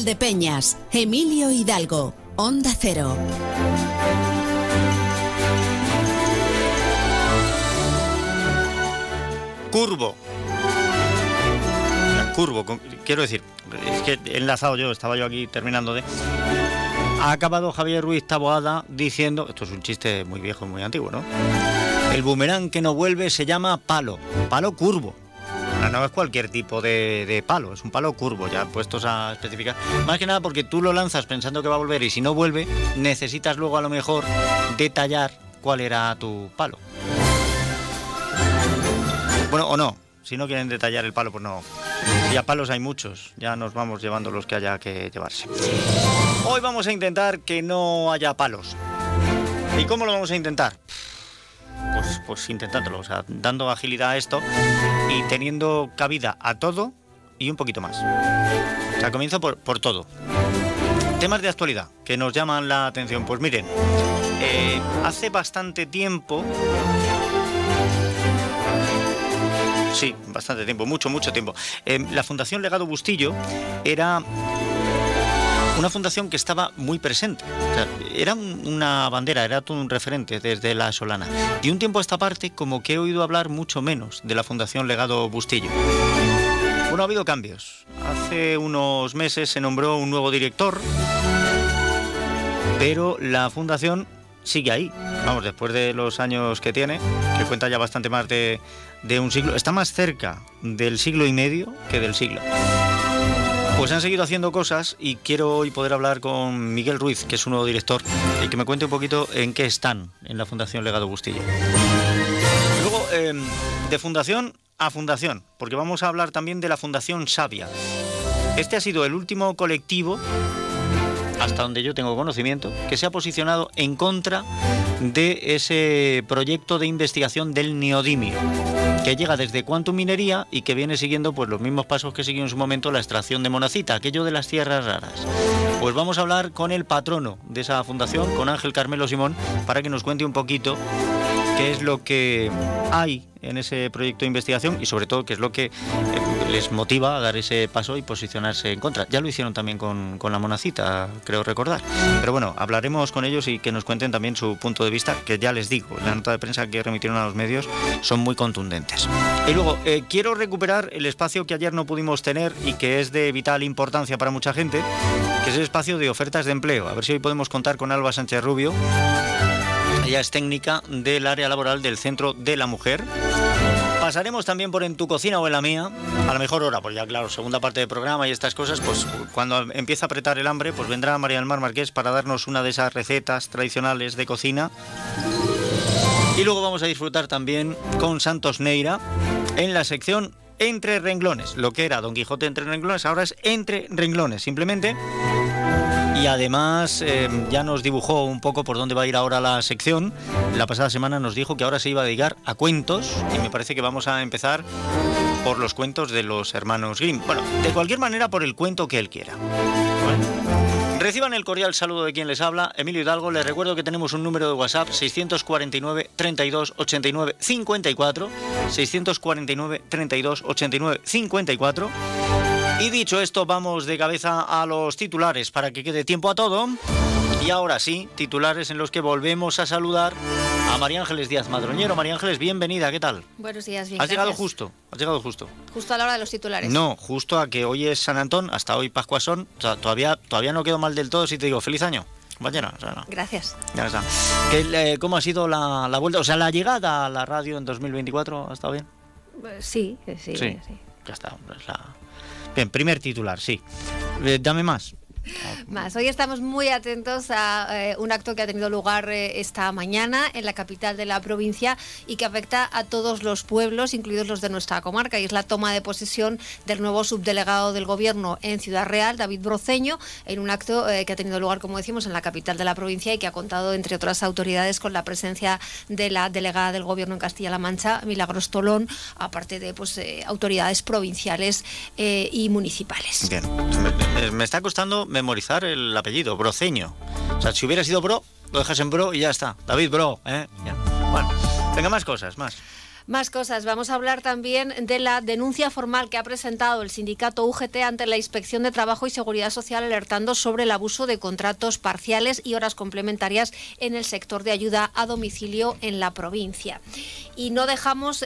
Valdepeñas, Emilio Hidalgo, Onda Cero. Curvo. Curvo, quiero decir, es que he enlazado yo, estaba yo aquí terminando de... Ha acabado Javier Ruiz Taboada diciendo, esto es un chiste muy viejo, muy antiguo, ¿no? El boomerang que no vuelve se llama palo, palo curvo. No es cualquier tipo de, palo, es un palo curvo, ya puestos a especificar. Más que nada porque tú lo lanzas pensando que va a volver y si no vuelve, necesitas luego a lo mejor detallar cuál era tu palo. Bueno, o no, si no quieren detallar el palo, pues no. Ya palos hay muchos, ya nos vamos llevando los que haya que llevarse. Hoy vamos a intentar que no haya palos. ¿Y cómo lo vamos a intentar? Pues, pues intentándolo, o sea, dando agilidad a esto y teniendo cabida a todo y un poquito más. O sea, comienzo por, todo. Temas de actualidad que nos llaman la atención. Pues miren, eh, hace bastante tiempo Sí, bastante tiempo, mucho, mucho tiempo. Eh, la Fundación Legado Bustillo era una fundación que estaba muy presente. era una bandera, era todo un referente desde la Solana. Y un tiempo a esta parte, como que he oído hablar mucho menos de la Fundación Legado Bustillo. Bueno, ha habido cambios. Hace unos meses se nombró un nuevo director, pero la fundación sigue ahí. Vamos, después de los años que tiene, que cuenta ya bastante más de, de un siglo, está más cerca del siglo y medio que del siglo. Pues han seguido haciendo cosas y quiero hoy poder hablar con Miguel Ruiz, que es su nuevo director, y que me cuente un poquito en qué están en la Fundación Legado Bustillo. Luego, em, de fundación a fundación, porque vamos a hablar también de la Fundación Sabia. Este ha sido el último colectivo hasta donde yo tengo conocimiento, que se ha posicionado en contra de ese proyecto de investigación del neodimio, que llega desde Quantum Minería y que viene siguiendo pues, los mismos pasos que siguió en su momento la extracción de monacita, aquello de las tierras raras. Pues vamos a hablar con el patrono de esa fundación, con Ángel Carmelo Simón, para que nos cuente un poquito qué es lo que hay en ese proyecto de investigación y sobre todo qué es lo que eh, les motiva a dar ese paso y posicionarse en contra. Ya lo hicieron también con, con, la monacita, creo recordar. Pero bueno, hablaremos con ellos y que nos cuenten también su punto de vista, que ya les digo, la nota de prensa que remitieron a los medios son muy contundentes. Y luego, eh, quiero recuperar el espacio que ayer no pudimos tener y que es de vital importancia para mucha gente, que es el espacio de ofertas de empleo. A ver si hoy podemos contar con Alba Sánchez Rubio ella es técnica del área laboral del Centro de la Mujer. Pasaremos también por en tu cocina o en la mía, a la mejor hora, pues ya claro, segunda parte del programa y estas cosas, pues cuando empieza a apretar el hambre, pues vendrá María del Mar Marqués para darnos una de esas recetas tradicionales de cocina. Y luego vamos a disfrutar también con Santos Neira en la sección Entre Renglones. Lo que era Don Quijote entre renglones, ahora es Entre Renglones, simplemente y además em, ya nos dibujó un poco por dónde va a ir ahora la sección. La pasada semana nos dijo que ahora se iba a dedicar a cuentos y me parece que vamos a empezar por los cuentos de los hermanos Grimm. Bueno, de cualquier manera por el cuento que él quiera. Reciban el cordial saludo de quien les habla, Emilio Hidalgo. Les recuerdo que tenemos un número de WhatsApp 649 32 89 54. 649 32 89 54 y dicho esto, vamos de cabeza a los titulares para que quede tiempo a todo. Y ahora sí, titulares en los que volvemos a saludar a María Ángeles Díaz Madroñero. María Ángeles, bienvenida, ¿qué tal? Buenos días, bien. Has llegado justo, has llegado justo. Justo a la hora de los titulares. No, justo a que hoy es San Antón, hasta hoy Pascuasón. O sea, todavía, todavía no quedo mal del todo si te digo feliz año. Compañera, Gracias. Ya está. Eh, ¿Cómo ha sido la, vuelta? O sea, la llegada a la radio en 2024, ¿ha estado bien? Sí, sí, sí. Ya está. Bien, primer titular, sí. Eh, dame más. Más. Hoy estamos muy atentos a eh, un acto que ha tenido lugar eh, esta mañana en la capital de la provincia y que afecta a todos los pueblos, incluidos los de nuestra comarca, y es la toma de posesión del nuevo subdelegado del Gobierno en Ciudad Real, David Broceño, en un acto eh, que ha tenido lugar, como decimos, en la capital de la provincia y que ha contado, entre otras autoridades, con la presencia de la delegada del Gobierno en Castilla-La Mancha, Milagros Tolón, aparte de pues, autoridades provinciales y municipales. Bien, me está costando memorizar el apellido, Broceño. O sea, si hubiera sido Bro, lo dejas en Bro y ya está. David Bro, ¿eh? Bueno, venga, más cosas, más. Más cosas. Vamos a hablar también de la denuncia formal que ha presentado el sindicato UGT ante la Inspección de Trabajo y Seguridad Social alertando sobre el abuso de contratos parciales y horas complementarias en el sector de ayuda a domicilio en la provincia. Y no dejamos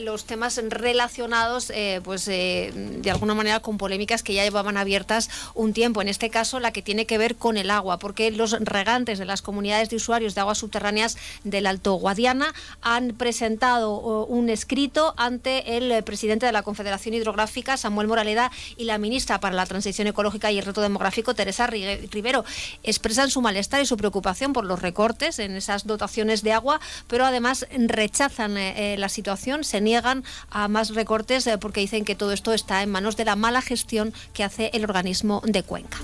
los temas relacionados, eh, pues eh, de alguna manera con polémicas que ya llevaban abiertas un tiempo. En este caso, la que tiene que ver con el agua, porque los regantes de las comunidades de usuarios de aguas subterráneas del Alto Guadiana han presentado un escrito ante el eh, presidente de la Confederación Hidrográfica, Samuel Moraleda, y la ministra para la Transición Ecológica y el Reto Demográfico, Teresa Rivero. Expresan su malestar y su preocupación por los recortes en esas dotaciones de agua, pero además rechazan eh, eh, la situación, se niegan a más recortes porque dicen que todo esto está en manos de la mala gestión que hace el organismo de Cuenca.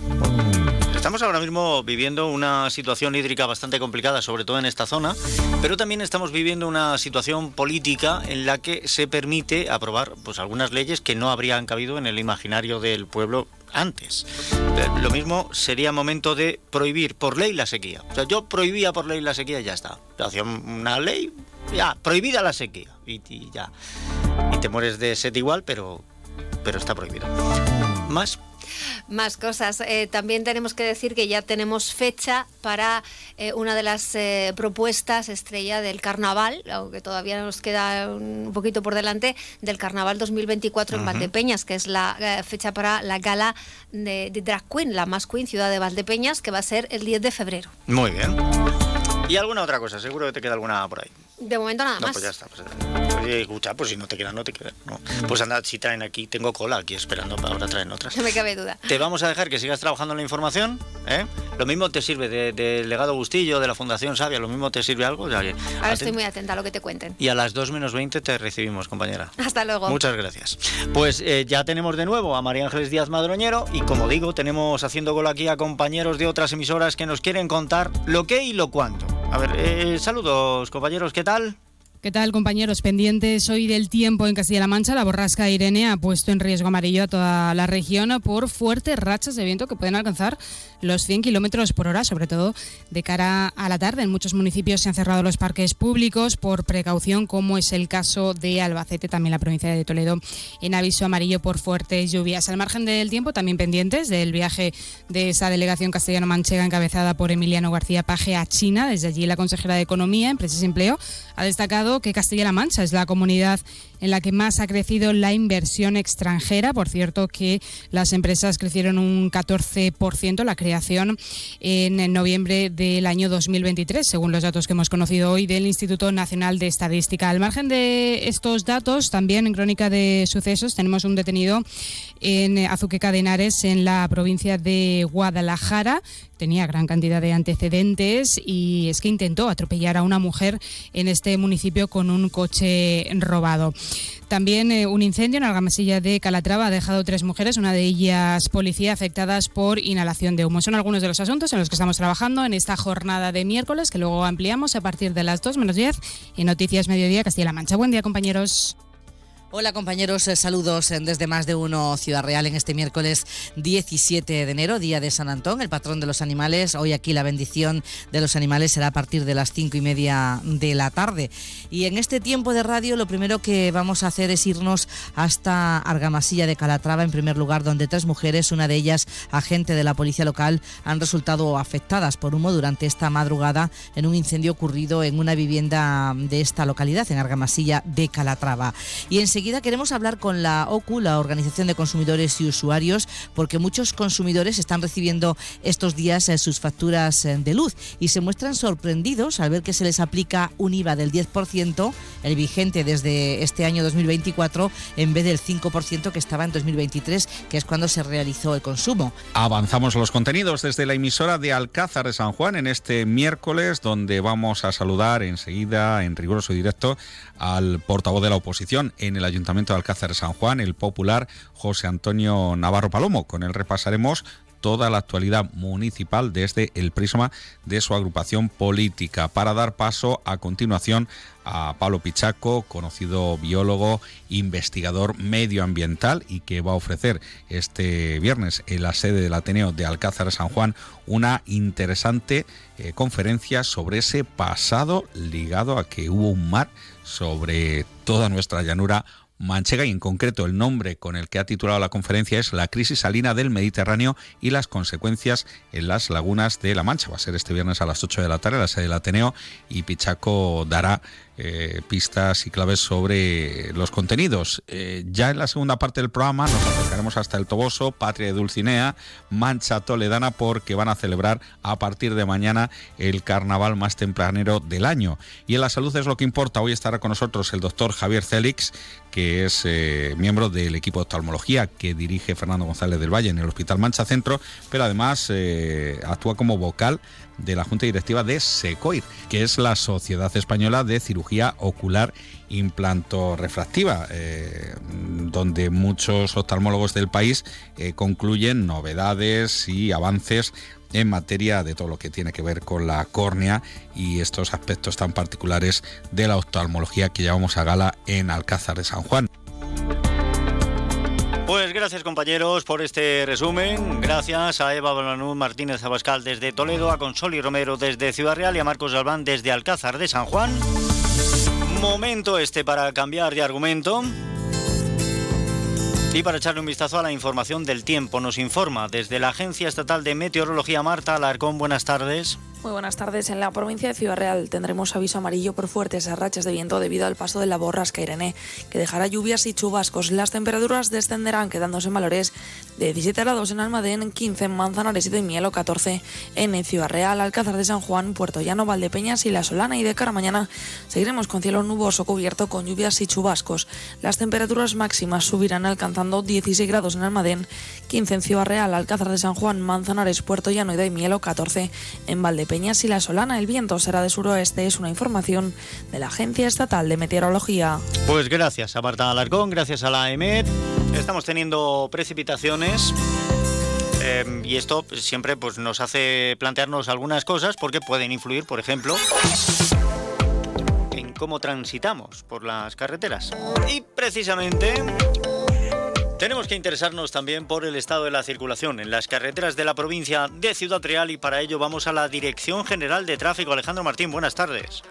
Estamos ahora mismo viviendo una situación hídrica bastante complicada, sobre todo en esta zona, pero también estamos viviendo una situación política en la que se permite aprobar pues, algunas leyes que no habrían cabido en el imaginario del pueblo antes. Lo mismo sería momento de prohibir por ley la sequía. O sea, yo prohibía por ley la sequía y ya está. Hacía una ley, ya, prohibida la sequía. Y, y, ya. Y te mueres de sed igual, pero, pero está prohibido. Más más cosas. Eh, también tenemos que decir que ya tenemos fecha para eh, una de las eh, propuestas estrella del carnaval, aunque todavía nos queda un poquito por delante, del carnaval 2024 en Valdepeñas, que es la fecha para la gala de, de Drag Queen, la más Queen ciudad de Valdepeñas, que va a ser el 10 de febrero. Muy bien. ¿Y alguna otra cosa? Seguro que te queda alguna por ahí. De momento nada no, más. Pues ya está. Pues, oye, escucha, pues si no te queda, no te queda. Pues anda, si traen aquí, tengo cola aquí esperando para ahora traen otras. No me cabe duda. Te vamos a dejar que sigas trabajando en la información. ¿eh? Lo mismo te sirve del de legado Bustillo, de la Fundación Sabia, lo mismo te sirve algo. ahora estoy muy atenta a lo que te cuenten. Y a las 2 menos 20 te recibimos, compañera. Hasta luego. Muchas gracias. Pues eh, ya tenemos de nuevo a María Ángeles Díaz Madroñero y como digo, tenemos haciendo gol aquí a compañeros de otras emisoras que nos quieren contar lo qué y lo cuánto. A ver, eh, saludos compañeros, ¿qué tal? ¿Qué tal, compañeros? Pendientes hoy del tiempo en Castilla-La Mancha, la borrasca Irene ha puesto en riesgo amarillo a toda la región por fuertes rachas de viento que pueden alcanzar los 100 kilómetros por hora, sobre todo de cara a la tarde. En muchos municipios se han cerrado los parques públicos por precaución, como es el caso de Albacete, también la provincia de Toledo, en aviso amarillo por fuertes lluvias. Al margen del tiempo, también pendientes del viaje de esa delegación castellano-manchega encabezada por Emiliano García Paje a China. Desde allí, la consejera de Economía, Empresas y Empleo ha destacado que Castilla-La Mancha es la comunidad en la que más ha crecido la inversión extranjera. Por cierto, que las empresas crecieron un 14% la creación en noviembre del año 2023, según los datos que hemos conocido hoy del Instituto Nacional de Estadística. Al margen de estos datos, también en Crónica de Sucesos tenemos un detenido en Azuqueca de Henares, en la provincia de Guadalajara. Tenía gran cantidad de antecedentes y es que intentó atropellar a una mujer en este municipio con un coche robado. También eh, un incendio en Argamasilla de Calatrava ha dejado tres mujeres, una de ellas policía, afectadas por inhalación de humo. Son algunos de los asuntos en los que estamos trabajando en esta jornada de miércoles, que luego ampliamos a partir de las 2 menos 10 en Noticias Mediodía Castilla-La Mancha. Buen día, compañeros. Hola compañeros, eh, saludos eh, desde más de uno Ciudad Real en este miércoles 17 de enero, día de San Antón, el patrón de los animales. Hoy aquí la bendición de los animales será a partir de las cinco y media de la tarde. Y en este tiempo de radio lo primero que vamos a hacer es irnos hasta Argamasilla de Calatrava, en primer lugar, donde tres mujeres, una de ellas agente de la policía local, han resultado afectadas por humo durante esta madrugada en un incendio ocurrido en una vivienda de esta localidad, en Argamasilla de Calatrava. Y Enseguida queremos hablar con la OCU, la Organización de Consumidores y Usuarios, porque muchos consumidores están recibiendo estos días eh, sus facturas eh, de luz y se muestran sorprendidos al ver que se les aplica un IVA del 10%, el vigente desde este año 2024, en vez del 5% que estaba en 2023, que es cuando se realizó el consumo. Avanzamos los contenidos desde la emisora de Alcázar de San Juan en este miércoles, donde vamos a saludar enseguida en riguroso directo al portavoz de la oposición en el Ayuntamiento de Alcázar de San Juan, el popular José Antonio Navarro Palomo. Con él repasaremos toda la actualidad municipal desde el prisma de su agrupación política. Para dar paso a continuación a Pablo Pichaco, conocido biólogo, investigador medioambiental y que va a ofrecer este viernes en la sede del Ateneo de Alcázar de San Juan una interesante eh, conferencia sobre ese pasado ligado a que hubo un mar sobre toda nuestra llanura manchega y en concreto el nombre con el que ha titulado la conferencia es La crisis salina del Mediterráneo y las consecuencias en las lagunas de La Mancha. Va a ser este viernes a las 8 de la tarde la sede del Ateneo y Pichaco dará eh, pistas y claves sobre los contenidos. Eh, ya en la segunda parte del programa nos acercaremos hasta el Toboso, Patria de Dulcinea, Mancha Toledana, porque van a celebrar a partir de mañana el carnaval más tempranero del año. Y en la salud es lo que importa. Hoy estará con nosotros el doctor Javier Célix, que es eh, miembro del equipo de oftalmología que dirige Fernando González del Valle en el Hospital Mancha Centro, pero además actúa como vocal de la Junta Directiva de SECOIR, que es la Sociedad Española de Cirugía Ocular Implanto Refractiva, eh, donde muchos oftalmólogos del país eh, concluyen novedades y avances en materia de todo lo que tiene que ver con la córnea y estos aspectos tan particulares de la oftalmología que llevamos a gala en Alcázar de San Juan. Pues gracias compañeros por este resumen. Gracias a Eva Bonanú Martínez Abascal desde Toledo, a Consoli Romero desde Ciudad Real y a Marcos Galván desde Alcázar de San Juan. Momento este para cambiar de argumento. Y para echarle un vistazo a la información del tiempo, nos informa desde la Agencia Estatal de Meteorología Marta Alarcón. Buenas tardes. Muy buenas tardes. En la provincia de Ciudad Real tendremos aviso amarillo por fuertes rachas de viento debido al paso de la borrasca Irene, que dejará lluvias y chubascos. Las temperaturas descenderán quedándose en valores de 17 grados en Almadén, 15 en Manzanares y de Mielo, 14 en Ciudad Real, Alcázar de San Juan, Puerto Llano, Valdepeñas y La Solana. Y de cara a mañana seguiremos con cielo nuboso cubierto con lluvias y chubascos. Las temperaturas máximas subirán alcanzando 16 grados en Almadén, 15 en Ciudad Real, Alcázar de San Juan, Manzanares, Puerto Llano y de Mielo, 14 en Valdepeñas Peñas y La Solana. El viento será de suroeste, es una información de la Agencia Estatal de Meteorología. Pues gracias a Marta Alarcón, gracias a la EMET. Estamos teniendo precipitaciones. Eh, y esto siempre pues, nos hace plantearnos algunas cosas porque pueden influir, por ejemplo, en cómo transitamos por las carreteras. Y precisamente tenemos que interesarnos también por el estado de la circulación en las carreteras de la provincia de Ciudad Real y para ello vamos a la Dirección General de Tráfico. Alejandro Martín, buenas tardes.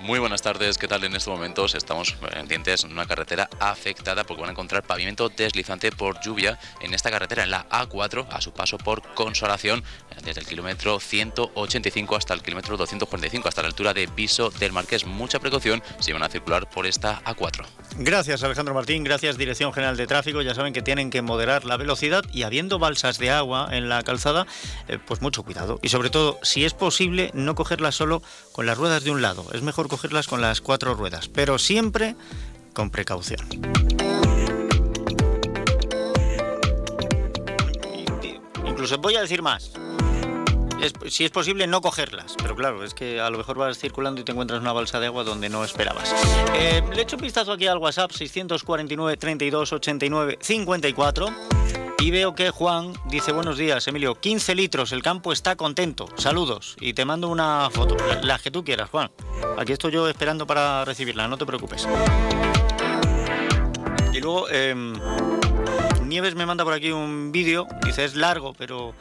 Muy buenas tardes, ¿qué tal? En estos momentos estamos pendientes en una carretera afectada porque van a encontrar pavimento deslizante por lluvia en esta carretera, en la A4, a su paso por Consolación, desde el kilómetro 185 hasta el kilómetro 245, hasta la altura de Viso del Marqués. Mucha precaución si van a circular por esta A4. Gracias Alejandro Martín, gracias Dirección General de Tráfico. Ya saben que tienen que moderar la velocidad y habiendo balsas de agua en la calzada, eh, pues mucho cuidado. Y sobre todo, si es posible, no cogerla solo con las ruedas de un lado. Es mejor cogerlas con las cuatro ruedas, pero siempre con precaución. Incluso voy a decir más. si es posible, no cogerlas. Pero claro, es que a lo mejor vas circulando y te encuentras una balsa de agua donde no esperabas. Eh, le echo un vistazo aquí al WhatsApp 649 32 89 54. Y veo que Juan dice buenos días, Emilio, 15 litros, el campo está contento, saludos. Y te mando una foto, la que tú quieras, Juan. Aquí estoy yo esperando para recibirla, no te preocupes. Y luego... Eh, Nieves me manda por aquí un vídeo, dice es largo, pero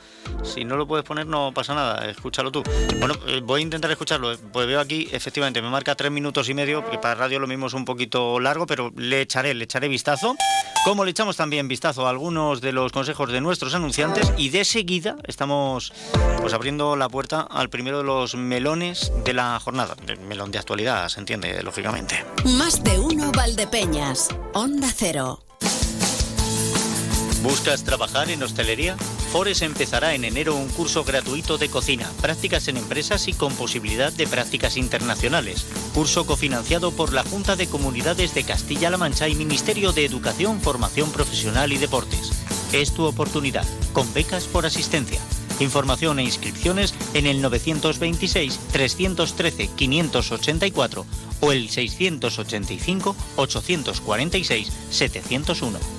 si no lo puedes poner no pasa nada, escúchalo tú. Bueno, eh, voy a intentar escucharlo, pues veo aquí, efectivamente, me marca tres minutos y medio, que para radio lo mismo es un poquito largo, pero le echaré, le echaré vistazo. Como le echamos también vistazo a algunos de los consejos de nuestros anunciantes y de seguida estamos pues abriendo la puerta al primero de los melones de la jornada. El melón de actualidad, se entiende, lógicamente. Más de uno Valdepeñas, Onda Cero. ¿Buscas trabajar en hostelería? Fores empezará en enero un curso gratuito de cocina, prácticas en empresas y con posibilidad de prácticas internacionales. Curso cofinanciado por la Junta de Comunidades de Castilla-La Mancha y Ministerio de Educación, Formación Profesional y Deportes. Es tu oportunidad, con becas por asistencia. Información e inscripciones en el 926-313-584 o el 685-846-701.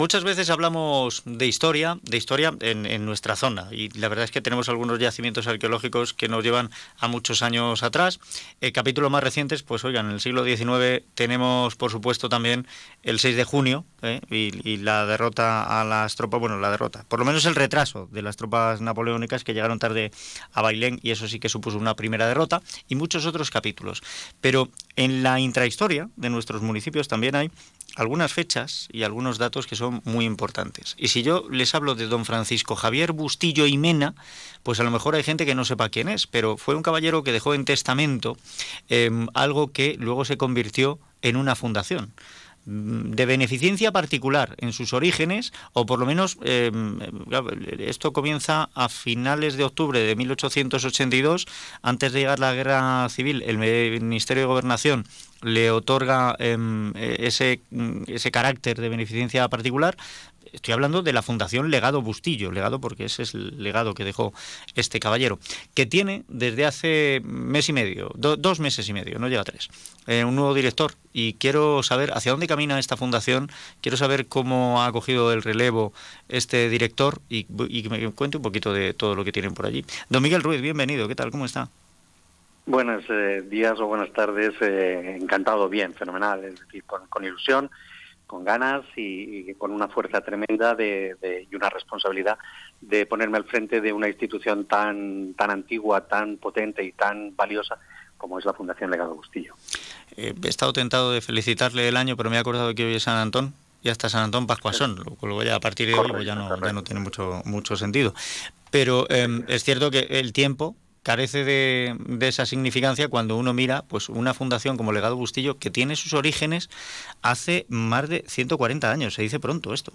Muchas veces hablamos de historia, de historia en, nuestra zona y la verdad es que tenemos algunos yacimientos arqueológicos que nos llevan a muchos años atrás. El capítulo más recientes, pues oigan, en el siglo XIX tenemos por supuesto también el 6 de junio ¿eh? y, la derrota a las tropas, bueno, la derrota, por lo menos el retraso de las tropas napoleónicas que llegaron tarde a Bailén y eso sí que supuso una primera derrota y muchos otros capítulos. Pero en la intrahistoria de nuestros municipios también hay algunas fechas y algunos datos que son muy importantes. Y si yo les hablo de don Francisco Javier Bustillo y Mena, pues a lo mejor hay gente que no sepa quién es, pero fue un caballero que dejó en testamento em, algo que luego se convirtió en una fundación. Mm, de beneficencia particular en sus orígenes, o por lo menos em, esto comienza a finales de octubre de 1882, antes de llegar la guerra civil, el Ministerio de Gobernación le otorga em, ese, ese carácter de beneficencia particular, Estoy hablando de la Fundación Legado Bustillo, legado porque ese es el legado que dejó este caballero, que tiene desde hace mes y medio, dos meses y medio, no llega a tres, eh, un nuevo director. Y quiero saber hacia dónde camina esta fundación, quiero saber cómo ha cogido el relevo este director y, que me cuente un poquito de todo lo que tienen por allí. Don Miguel Ruiz, bienvenido, ¿qué tal? ¿Cómo está? Buenos eh, días o buenas tardes, eh, encantado, bien, fenomenal, es decir, con ilusión con ganas y, con una fuerza tremenda de, y una responsabilidad de ponerme al frente de una institución tan, tan antigua, tan potente y tan valiosa como es la Fundación Legado Bustillo. Eh, he estado tentado de felicitarle el año, pero me he acordado que hoy es San Antón y hasta San Antón Pascuasón, lo cual ya a partir de hoy pues ya no, ya no tiene mucho, mucho sentido. Pero em, es cierto que el tiempo carece de, esa significancia cuando uno mira pues una fundación como Legado Bustillo que tiene sus orígenes hace más de 140 años, se dice pronto esto.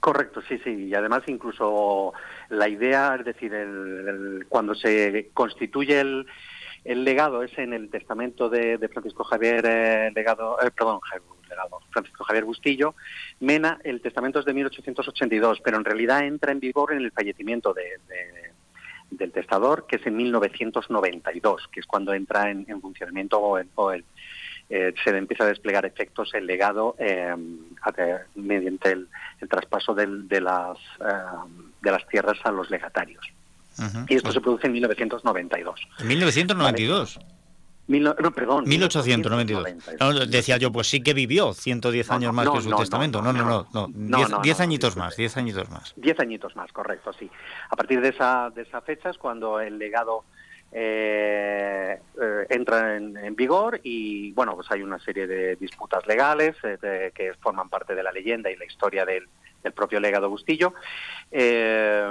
Correcto, sí, sí, y además incluso la idea, es decir, cuando se constituye el, el, legado es en el testamento de, Francisco Javier eh, Legado, eh, perdón, legado, Francisco Javier Bustillo, Mena, el testamento es de 1882, pero en realidad entra en vigor en el fallecimiento de del testador, que es en 1992, que es cuando entra en, funcionamiento o, el, eh, se empieza a desplegar efectos el legado eh, mediante el, traspaso de, las, eh, de las tierras a los legatarios. Y esto se produce en 1992. ¿En 1992? No, perdón. 1892. decía yo, pues sí que vivió 110 años más que su testamento. No, no, no. no, 10 añitos más, 10 añitos más. 10 añitos más, correcto, sí. A partir de esa, de esa fecha es cuando el legado eh, eh, entra en, vigor y, bueno, pues hay una serie de disputas legales eh, que forman parte de la leyenda y la historia del, del propio legado Bustillo. Eh,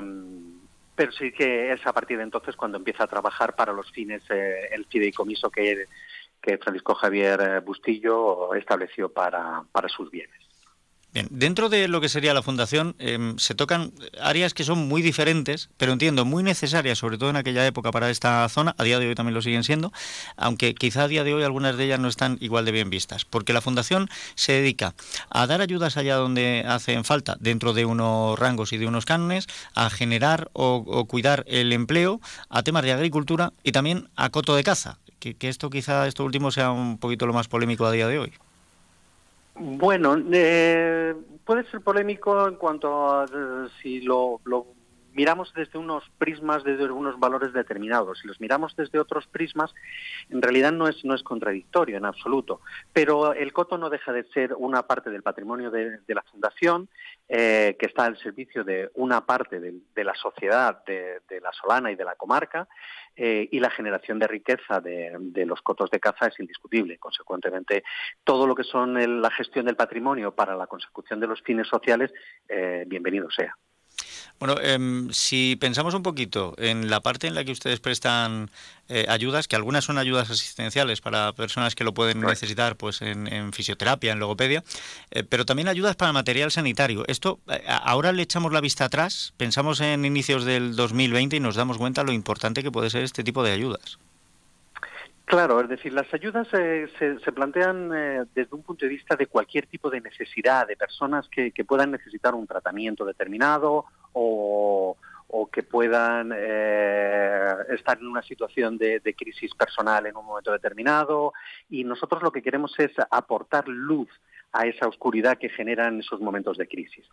pero sí que es a partir de entonces cuando empieza a trabajar para los fines eh, el fideicomiso que, que Francisco Javier eh, Bustillo estableció para, para sus bienes. Bien, dentro de lo que sería la fundación em, se tocan áreas que son muy diferentes, pero entiendo muy necesarias, sobre todo en aquella época para esta zona. A día de hoy también lo siguen siendo, aunque quizá a día de hoy algunas de ellas no están igual de bien vistas, porque la fundación se dedica a dar ayudas allá donde hacen falta, dentro de unos rangos y de unos cánones, a generar o, cuidar el empleo, a temas de agricultura y también a coto de caza. Que esto quizá esto último sea un poquito lo más polémico a día de hoy. Bueno, eh, puede ser polémico en cuanto a eh, si lo, miramos desde unos prismas, desde unos valores determinados. Si los miramos desde otros prismas, en realidad no es, no es contradictorio en absoluto. Pero el coto no deja de ser una parte del patrimonio de, la Fundación, eh, que está al servicio de una parte de, la sociedad de, la Solana y de la comarca, eh, y la generación de riqueza de, los cotos de caza es indiscutible. Consecuentemente, todo lo que son la gestión del patrimonio para la consecución de los fines sociales, eh, bienvenido sea. Bueno, em, si pensamos un poquito en la parte en la que ustedes prestan eh, ayudas, que algunas son ayudas asistenciales para personas que lo pueden necesitar, pues en, fisioterapia, en logopedia, eh, pero también ayudas para material sanitario. Esto, eh, ahora le echamos la vista atrás, pensamos en inicios del 2020 y nos damos cuenta lo importante que puede ser este tipo de ayudas. Claro, es decir, las ayudas se, se, plantean desde un punto de vista de cualquier tipo de necesidad, de personas que, que puedan necesitar un tratamiento determinado o, que puedan eh, estar en una situación de, crisis personal en un momento determinado. Y nosotros lo que queremos es aportar luz a esa oscuridad que generan esos momentos de crisis.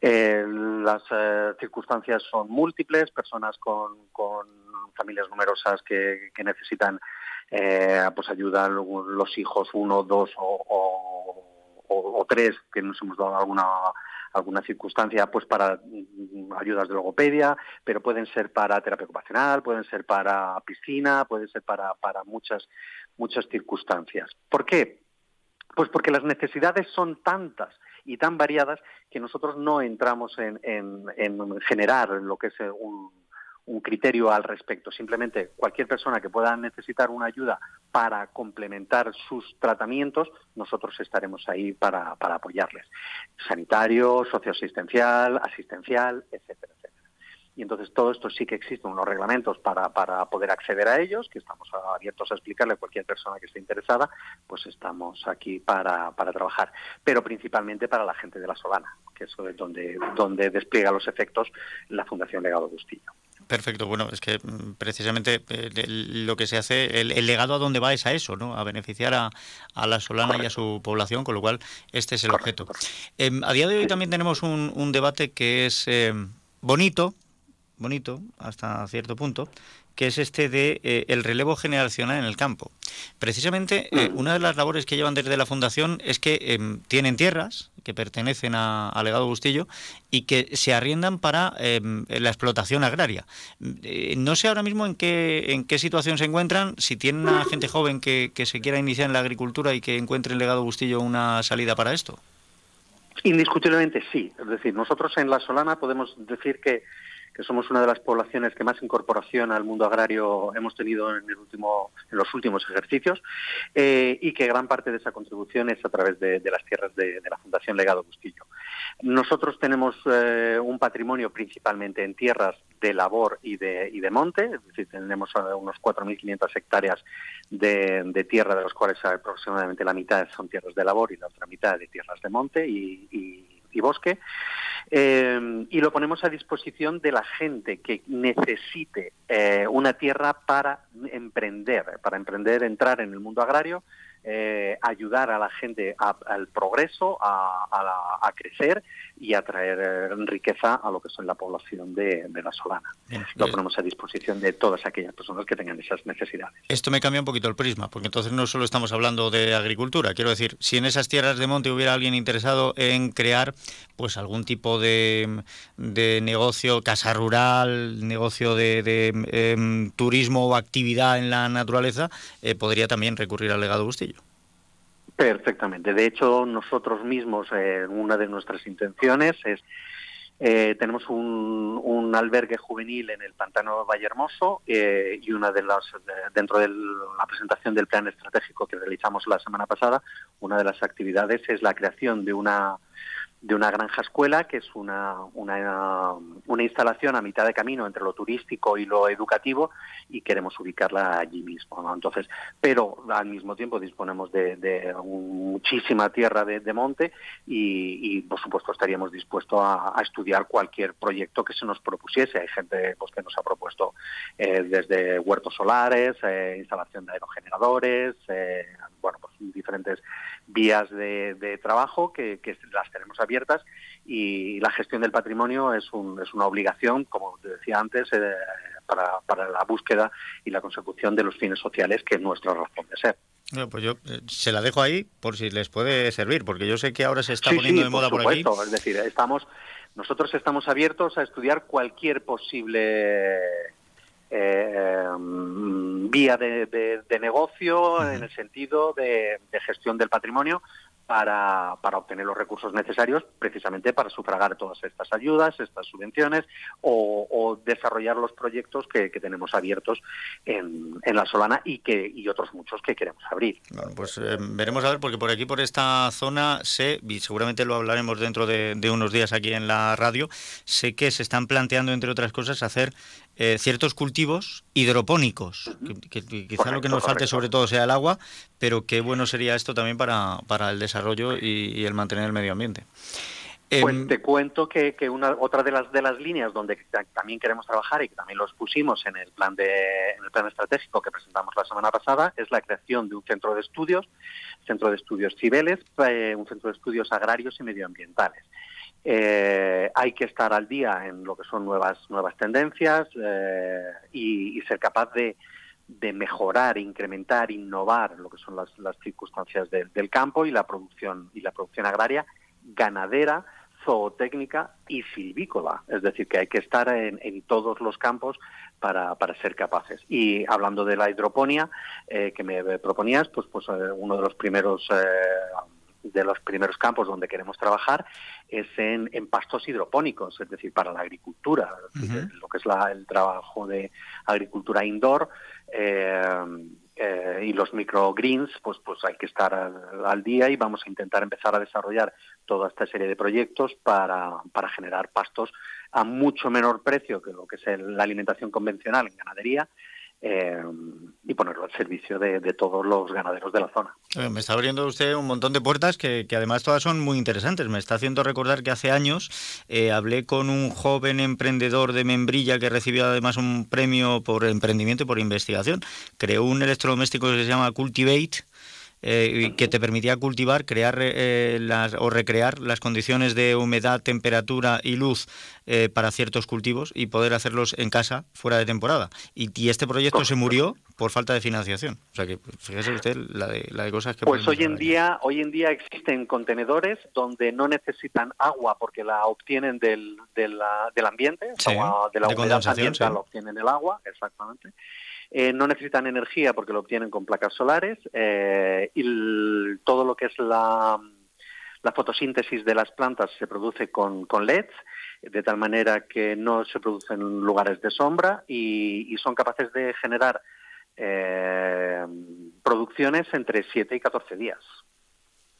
Eh, las eh, circunstancias son múltiples, personas con, familias numerosas que, necesitan pues ayuda, los hijos, uno, dos o, tres, que nos hemos dado alguna alguna circunstancia pues para mm, ayudas de logopedia, pero pueden ser para terapia ocupacional, pueden ser para piscina, pueden ser para, para muchas, muchas circunstancias. ¿Por qué? Pues porque las necesidades son tantas y tan variadas que nosotros no entramos en, en, en generar lo que es un, un criterio al respecto. Simplemente cualquier persona que pueda necesitar una ayuda para complementar sus tratamientos, nosotros estaremos ahí para, apoyarles. Sanitario, socioasistencial, asistencial, etcétera, etcétera. Y entonces todo esto sí que existen unos reglamentos para, poder acceder a ellos, que estamos abiertos a explicarle a cualquier persona que esté interesada, pues estamos aquí para, trabajar. Pero principalmente para la gente de la Solana, que es donde, donde despliega los efectos la Fundación Legado Bustillo. Perfecto, bueno, es que mm, precisamente eh, lo que se hace, el, legado a dónde va es a eso, ¿no? A beneficiar a, la Solana y a su población, con lo cual este es el objeto. Em, a día de hoy también tenemos un, debate que es em, bonito, bonito hasta cierto punto, que es este de eh, el relevo generacional en el campo. Precisamente eh, mm. una de las labores que llevan desde la fundación es que em, tienen tierras que pertenecen a, Legado Bustillo y que se arriendan para em, la explotación agraria. Eh, no sé ahora mismo en qué en qué situación se encuentran, si tienen a gente joven que, que se quiera iniciar en la agricultura y que encuentre en Legado Bustillo una salida para esto. Indiscutiblemente sí. Es decir, nosotros en La Solana podemos decir que que somos una de las poblaciones que más incorporación al mundo agrario hemos tenido en, el último, en los últimos ejercicios eh, y que gran parte de esa contribución es a través de, las tierras de, la Fundación Legado Bustillo. Nosotros tenemos eh, un patrimonio principalmente en tierras de labor y de, y de monte, es decir, tenemos eh, unos 4.500 hectáreas de, tierra, de los cuales aproximadamente la mitad son tierras de labor y la otra mitad de tierras de monte y bosque, eh, y lo ponemos a disposición de la gente que necesite eh, una tierra para emprender, para emprender, entrar en el mundo agrario eh, ayudar a la gente al progreso, a, crecer y a traer eh, riqueza a lo que son la población de, la Solana. lo ponemos a disposición de todas aquellas personas que tengan esas necesidades. Esto me cambia un poquito el prisma, porque entonces no solo estamos hablando de agricultura. Quiero decir, si en esas tierras de monte hubiera alguien interesado en crear pues algún tipo de, negocio, casa rural, negocio de, em, turismo o actividad en la naturaleza, eh, podría también recurrir al legado Bustillo. Perfectamente. De hecho, nosotros mismos, eh, una de nuestras intenciones es eh, tenemos un, albergue juvenil en el pantano Valle Hermoso eh, y una de las dentro de la presentación del plan estratégico que realizamos la semana pasada, una de las actividades es la creación de una de una granja escuela, que es una, una, instalación a mitad de camino entre lo turístico y lo educativo, y queremos ubicarla allí mismo. Entonces, pero al mismo tiempo disponemos de, muchísima tierra de, monte y, por supuesto, estaríamos dispuestos a, estudiar cualquier proyecto que se nos propusiese. Hay gente pues, que nos ha propuesto eh, desde huertos solares, eh, instalación de aerogeneradores, eh, bueno, pues diferentes vías de, trabajo que, las tenemos abiertas y la gestión del patrimonio es, un, es una obligación, como te decía antes, eh, para, para la búsqueda y la consecución de los fines sociales que es nuestra razón de ser. pues yo eh, se la dejo ahí por si les puede servir, porque yo sé que ahora se está poniendo de moda por, aquí. Es decir, estamos, nosotros estamos abiertos a estudiar cualquier posible eh, vía de, negocio en el sentido de, gestión del patrimonio para, para, obtener los recursos necesarios precisamente para sufragar todas estas ayudas, estas subvenciones o, desarrollar los proyectos que, tenemos abiertos en, en, la Solana y que y otros muchos que queremos abrir. Bueno, pues eh, veremos a ver, porque por aquí, por esta zona, sé, y seguramente lo hablaremos dentro de, de unos días aquí en la radio, sé que se están planteando, entre otras cosas, hacer eh, ciertos cultivos hidropónicos, que, quizá lo que nos falte sobre todo sea el agua, pero qué bueno sería esto también para, para el desarrollo y, el mantener el medio ambiente. Pues em, te cuento que, que, una otra de las de las líneas donde también queremos trabajar y que también los pusimos en el plan de en el plan estratégico que presentamos la semana pasada es la creación de un centro de estudios, centro de estudios civiles, eh, un centro de estudios agrarios y medioambientales. Eh, hay que estar al día en lo que son nuevas nuevas tendencias eh, y, ser capaz de, mejorar, incrementar, innovar lo que son las, circunstancias del campo y la producción y la producción agraria, ganadera, zootécnica y silvícola. Es decir, que hay que estar en, todos los campos para, ser capaces. Y hablando de la hidroponía eh, que me proponías, pues, pues uno de los primeros de los primeros campos donde queremos trabajar es en, pastos hidropónicos, es decir, para la agricultura, lo que es el trabajo de agricultura indoor. Eh, eh, y los microgreens, pues, pues hay que estar al, día y vamos a intentar empezar a desarrollar toda esta serie de proyectos para, para generar pastos a mucho menor precio que lo que es la alimentación convencional en ganadería eh, y ponerlo al servicio de, todos los ganaderos de la zona. Me está abriendo usted un montón de puertas que, además todas son muy interesantes. Me está haciendo recordar que hace años eh, hablé con un joven emprendedor de Membrilla que recibió además un premio por emprendimiento y por investigación. Creó un electrodoméstico que se llama Cultivate eh, que te permitía cultivar, crear eh, las, o recrear las condiciones de humedad, temperatura y luz eh, para ciertos cultivos y poder hacerlos en casa fuera de temporada. Y, este proyecto se murió por falta de financiación. O sea que fíjese usted la de, la de cosas que... Pues hoy en, día, hoy en día existen contenedores donde no necesitan agua porque la obtienen del, del, del ambiente, agua de la humedad ambiental obtienen el agua, exactamente eh, no necesitan energía porque lo obtienen con placas solares eh, y todo lo que es la, fotosíntesis de las plantas se produce con, LEDs, de tal manera que no se producen lugares de sombra y, son capaces de generar eh, producciones entre 7 y 14 días.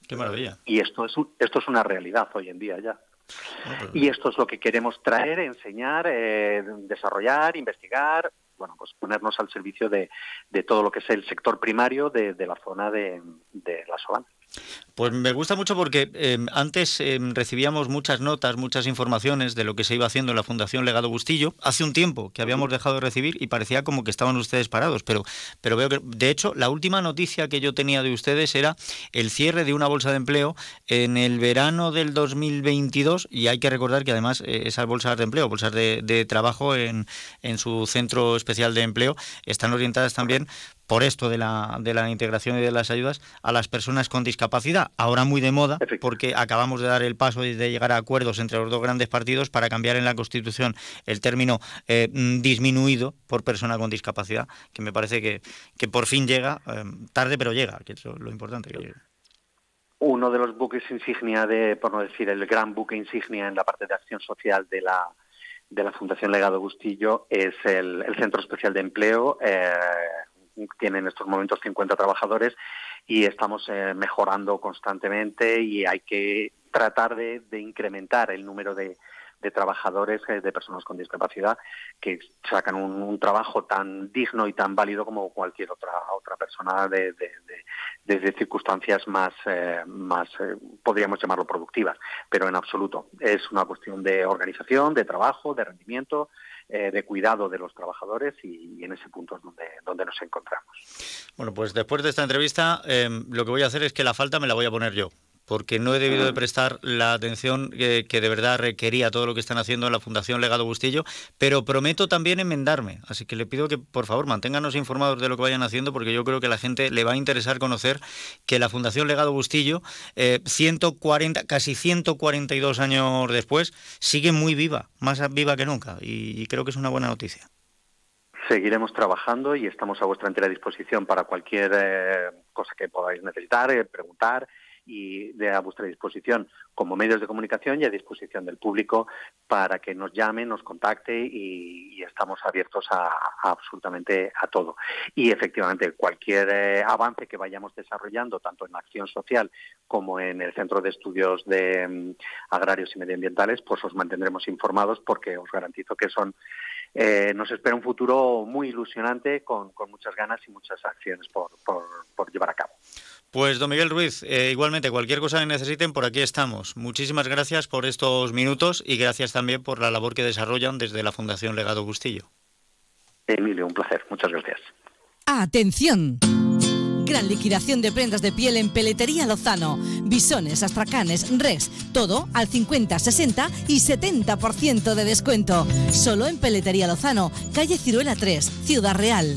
Qué maravilla. Y esto es, esto es una realidad hoy en día ya. Y esto es lo que queremos traer, enseñar, desarrollar, investigar, bueno, pues ponernos al servicio de, de todo lo que es el sector primario de, la zona de, de la Solana. Pues me gusta mucho porque em, antes em, recibíamos muchas notas, muchas informaciones de lo que se iba haciendo en la Fundación Legado Bustillo. Hace un tiempo que habíamos dejado de recibir y parecía como que estaban ustedes parados, pero, pero veo que, de hecho, la última noticia que yo tenía de ustedes era el cierre de una bolsa de empleo en el verano del 2022 y hay que recordar que además eh, esas bolsas de empleo, bolsas de, de trabajo en, en su centro especial de empleo, están orientadas también por esto de la, de la integración y de las ayudas a las personas con discapacidad. Ahora muy de moda, porque acabamos de dar el paso y de llegar a acuerdos entre los dos grandes partidos para cambiar en la Constitución el término eh, mm, disminuido por persona con discapacidad, que me parece que, que por fin llega, eh, tarde pero llega, que es lo, importante que Uno de los buques insignia de, por no decir el gran buque insignia en la parte de acción social de la de la Fundación Legado Bustillo es el, Centro Especial de Empleo, eh, tiene en estos momentos 50 trabajadores y estamos eh, mejorando constantemente y hay que tratar de, incrementar el número de, de trabajadores, eh, de personas con discapacidad, que sacan un, trabajo tan digno y tan válido como cualquier otra otra persona de, desde circunstancias más, eh, más podríamos llamarlo productivas, pero en absoluto. Es una cuestión de organización, de trabajo, de rendimiento, de cuidado de los trabajadores y, en ese punto es donde, donde nos encontramos. Bueno, pues después de esta entrevista, lo que voy a hacer es que la falta me la voy a poner yo porque no he debido de prestar la atención que, de verdad requería todo lo que están haciendo en la Fundación Legado Bustillo, pero prometo también enmendarme. Así que le pido que, por favor, manténganos informados de lo que vayan haciendo, porque yo creo que a la gente le va a interesar conocer que la Fundación Legado Bustillo, 140, eh, casi 142 años después, sigue muy viva, más viva que nunca, y, creo que es una buena noticia. Seguiremos trabajando y estamos a vuestra entera disposición para cualquier eh, cosa que podáis necesitar, eh, preguntar y de a vuestra disposición como medios de comunicación y a disposición del público para que nos llame, nos contacte y, estamos abiertos a, absolutamente a todo. Y efectivamente cualquier eh, avance que vayamos desarrollando, tanto en acción social como en el Centro de Estudios de mm, Agrarios y Medioambientales, pues os mantendremos informados porque os garantizo que son eh, nos espera un futuro muy ilusionante con, muchas ganas y muchas acciones por, por llevar a cabo. Pues don Miguel Ruiz, eh, igualmente cualquier cosa que necesiten, por aquí estamos. Muchísimas gracias por estos minutos y gracias también por la labor que desarrollan desde la Fundación Legado Bustillo. Emilio, un placer. Muchas gracias. Atención. Gran liquidación de prendas de piel en Peletería Lozano. Bisones, astracanes, res, todo al 50, 60 y 70% de descuento. Solo en Peletería Lozano, calle Ciruela 3, Ciudad Real.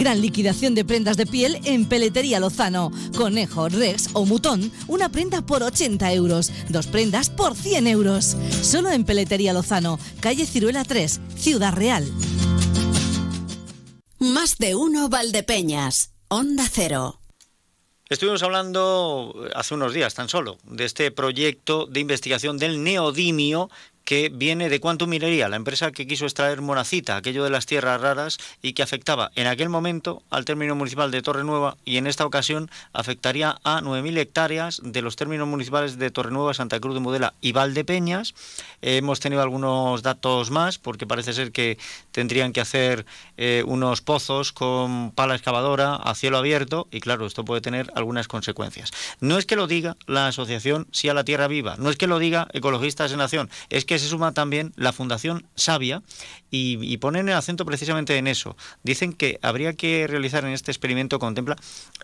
Gran liquidación de prendas de piel en Peletería Lozano. Conejo, Rex o Mutón, una prenda por 80 euros, dos prendas por 100 euros. Solo en Peletería Lozano, calle Ciruela 3, Ciudad Real. Más de uno Valdepeñas, Onda Cero. Estuvimos hablando hace unos días tan solo de este proyecto de investigación del neodimio que viene de Quantum Minería, la empresa que quiso extraer monacita, aquello de las tierras raras, y que afectaba en aquel momento al término municipal de Torre Nueva y en esta ocasión afectaría a 9.000 hectáreas de los términos municipales de Torre Nueva, Santa Cruz de Mudela y Valdepeñas. hemos tenido algunos datos más porque parece ser que tendrían que hacer eh, unos pozos con pala excavadora a cielo abierto y claro, esto puede tener algunas consecuencias. No es que lo diga la asociación Sí a la Tierra Viva, no es que lo diga Ecologistas en Nación, es que se suma también la Fundación Sabia y, ponen el acento precisamente en eso. Dicen que habría que realizar en este experimento, contempla,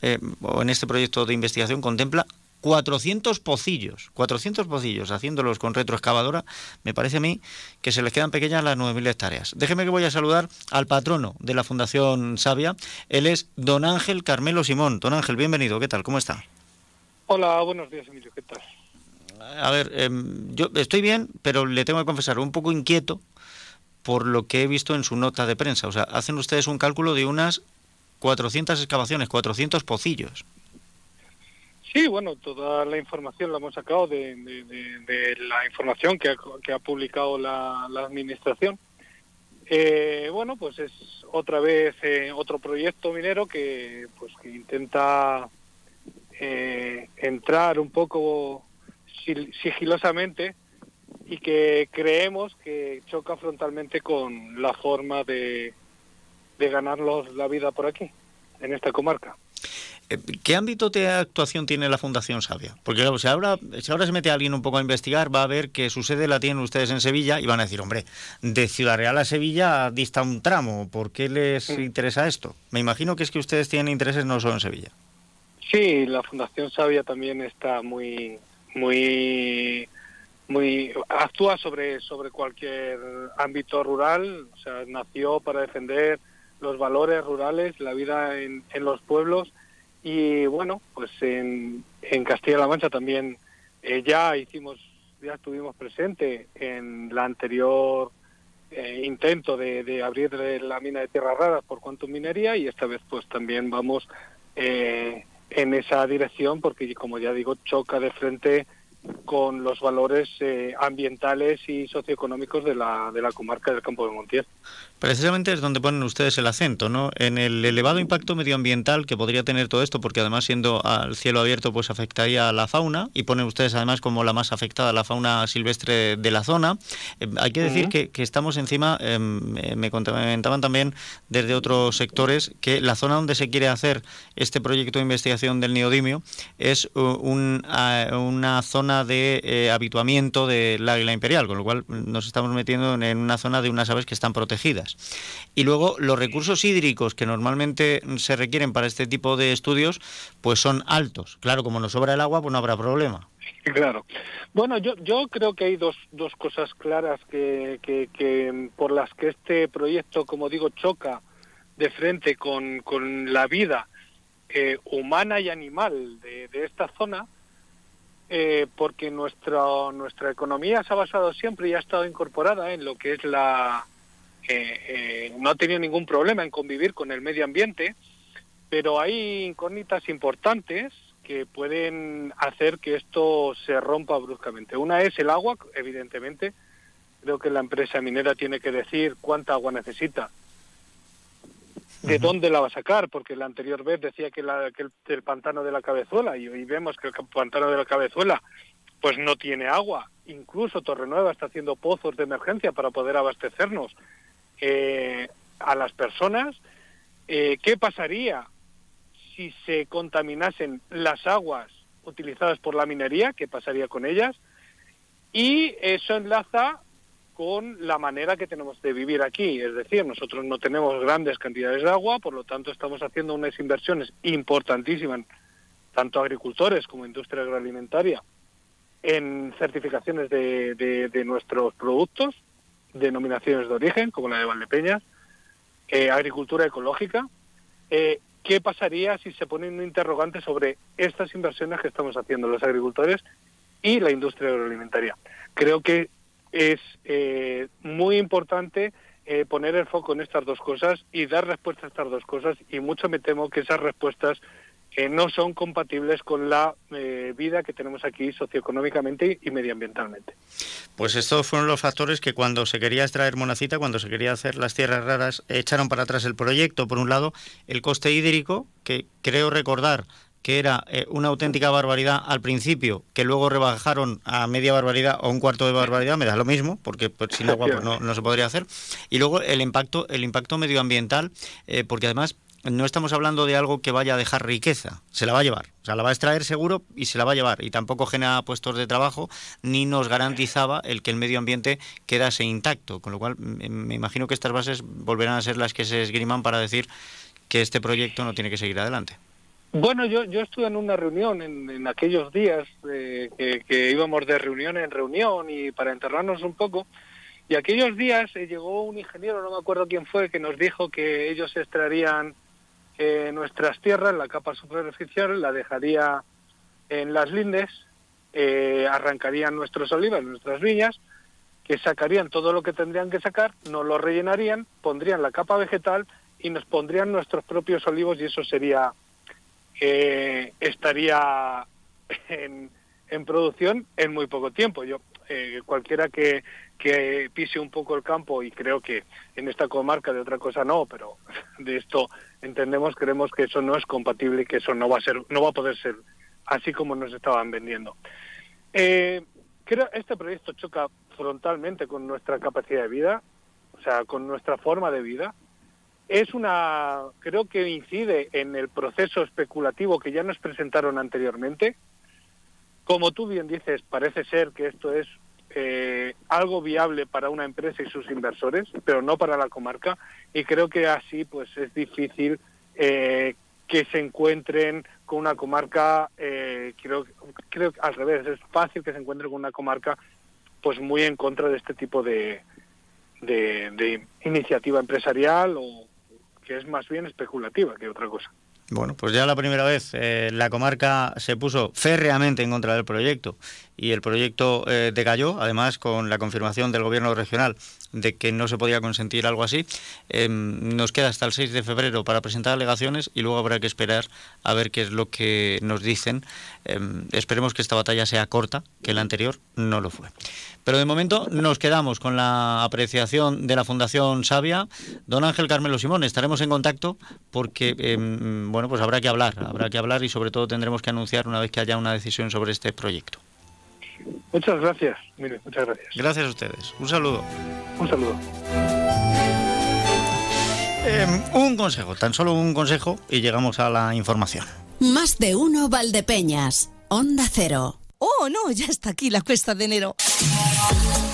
eh, o en este proyecto de investigación, contempla 400 pocillos, 400 pocillos, haciéndolos con retroexcavadora, me parece a mí que se les quedan pequeñas las 9.000 hectáreas. Déjeme que voy a saludar al patrono de la Fundación Sabia. Él es don Ángel Carmelo Simón. Don Ángel, bienvenido. ¿Qué tal? ¿Cómo está? Hola, buenos días, Emilio. ¿Qué tal? A ver, em, yo estoy bien, pero le tengo que confesar, un poco inquieto por lo que he visto en su nota de prensa. O sea, hacen ustedes un cálculo de unas 400 excavaciones, 400 pocillos. Sí, bueno, toda la información la hemos sacado de, la información que ha, publicado la, Administración. Eh, bueno, pues es otra vez eh, otro proyecto minero que, pues, que intenta eh, entrar un poco sigilosamente y que creemos que choca frontalmente con la forma de, de ganarlos la vida por aquí, en esta comarca. Eh, ¿Qué ámbito de actuación tiene la Fundación Sabia? Porque si, ahora, si ahora se mete alguien un poco a investigar, va a ver que su sede la tienen ustedes en Sevilla y van a decir, hombre, de Ciudad Real a Sevilla dista un tramo, ¿por qué les interesa esto? Me imagino que es que ustedes tienen intereses no solo en Sevilla. Sí, la Fundación Sabia también está muy muy muy actúa sobre sobre cualquier ámbito rural o sea nació para defender los valores rurales la vida en, en los pueblos y bueno pues en, en Castilla-La Mancha también eh, ya hicimos ya estuvimos presente en la anterior eh, intento de, de abrir la mina de tierras raras por cuanto minería y esta vez pues también vamos eh, en esa dirección porque, como ya digo, choca de frente con los valores eh, ambientales y socioeconómicos de la, de la comarca del Campo de Montiel. Precisamente es donde ponen ustedes el acento, ¿no? En el elevado impacto medioambiental que podría tener todo esto, porque además siendo al cielo abierto, pues afectaría a la fauna, y ponen ustedes además como la más afectada la fauna silvestre de la zona. Eh, hay que decir que, estamos encima, eh, me comentaban también desde otros sectores, que la zona donde se quiere hacer este proyecto de investigación del neodimio es una zona de eh, habituamiento del águila imperial, con lo cual nos estamos metiendo en una zona de unas aves que están protegidas. Y luego los recursos hídricos que normalmente se requieren para este tipo de estudios, pues son altos. Claro, como nos sobra el agua, pues no habrá problema. Claro. Bueno, yo, yo creo que hay dos, dos cosas claras que, que, por las que este proyecto, como digo, choca de frente con, con la vida eh, humana y animal de, de esta zona, eh, porque nuestra, nuestra economía se ha basado siempre y ha estado incorporada en lo que es la, eh, no ha tenido ningún problema en convivir con el medio ambiente, pero hay incógnitas importantes que pueden hacer que esto se rompa bruscamente. Una es el agua, evidentemente. Creo que la empresa minera tiene que decir cuánta agua necesita, de dónde la va a sacar, porque la anterior vez decía que, el, pantano de la cabezuela, y hoy vemos que el pantano de la cabezuela pues no tiene agua. Incluso Torrenueva está haciendo pozos de emergencia para poder abastecernos eh, a las personas. Eh, ¿Qué pasaría si se contaminasen las aguas utilizadas por la minería? ¿Qué pasaría con ellas? Y eso enlaza con la manera que tenemos de vivir aquí. Es decir, nosotros no tenemos grandes cantidades de agua, por lo tanto estamos haciendo unas inversiones importantísimas, tanto agricultores como industria agroalimentaria, en certificaciones de, nuestros productos denominaciones de origen, como la de Valdepeñas, eh, agricultura ecológica. Eh, ¿Qué pasaría si se pone un interrogante sobre estas inversiones que estamos haciendo los agricultores y la industria agroalimentaria? Creo que es eh, muy importante poner el foco en estas dos cosas y dar respuesta a estas dos cosas y mucho me temo que esas respuestas que no son compatibles con la eh, vida que tenemos aquí socioeconómicamente y medioambientalmente. Pues estos fueron los factores que cuando se quería extraer monacita, cuando se quería hacer las tierras raras, echaron para atrás el proyecto. Por un lado, el coste hídrico, que creo recordar que era eh, una auténtica barbaridad al principio, que luego rebajaron a media barbaridad o un cuarto de barbaridad, me da lo mismo, porque pues, sin agua pues, no, se podría hacer. Y luego el impacto, el impacto medioambiental, eh, porque además no estamos hablando de algo que vaya a dejar riqueza, se la va a llevar, o sea, la va a extraer seguro y se la va a llevar, y tampoco genera puestos de trabajo, ni nos garantizaba el que el medio ambiente quedase intacto, con lo cual me imagino que estas bases volverán a ser las que se esgriman para decir que este proyecto no tiene que seguir adelante. Bueno, yo, yo estuve en una reunión en, aquellos días eh, que, íbamos de reunión en reunión y para enterrarnos un poco, y aquellos días eh, llegó un ingeniero, no me acuerdo quién fue, que nos dijo que ellos extraerían eh, nuestras tierras, la capa superficial, la dejaría en las lindes, eh, arrancarían nuestros olivos, nuestras viñas, que sacarían todo lo que tendrían que sacar, nos lo rellenarían, pondrían la capa vegetal y nos pondrían nuestros propios olivos y eso sería, eh, estaría en, en, producción en muy poco tiempo. Yo, eh, cualquiera que, que pise un poco el campo y creo que en esta comarca de otra cosa no, pero de esto entendemos, creemos que eso no es compatible y que eso no va a ser, no va a poder ser así como nos estaban vendiendo. Eh, creo este proyecto choca frontalmente con nuestra capacidad de vida, o sea, con nuestra forma de vida. Es una, creo que incide en el proceso especulativo que ya nos presentaron anteriormente. Como tú bien dices, parece ser que esto es eh, algo viable para una empresa y sus inversores, pero no para la comarca. Y creo que así pues es difícil eh, que se encuentren con una comarca, eh, creo, creo al revés, es fácil que se encuentren con una comarca pues muy en contra de este tipo de, de iniciativa empresarial o que es más bien especulativa que otra cosa. Bueno, pues ya la primera vez eh, la comarca se puso férreamente en contra del proyecto y el proyecto eh, decayó, además con la confirmación del gobierno regional de que no se podía consentir algo así. Em, nos queda hasta el 6 de febrero para presentar alegaciones y luego habrá que esperar a ver qué es lo que nos dicen. Em, esperemos que esta batalla sea corta, que la anterior no lo fue. Pero de momento nos quedamos con la apreciación de la Fundación Sabia. Don Ángel Carmelo Simón, estaremos en contacto porque, em, bueno, pues habrá que hablar, habrá que hablar y sobre todo tendremos que anunciar una vez que haya una decisión sobre este proyecto. Muchas gracias, mire, muchas gracias. Gracias a ustedes. Un saludo. Un saludo. Em, un consejo, tan solo un consejo y llegamos a la información. Más de uno Valdepeñas. Onda Cero. Oh, no, ya está aquí la cuesta de enero.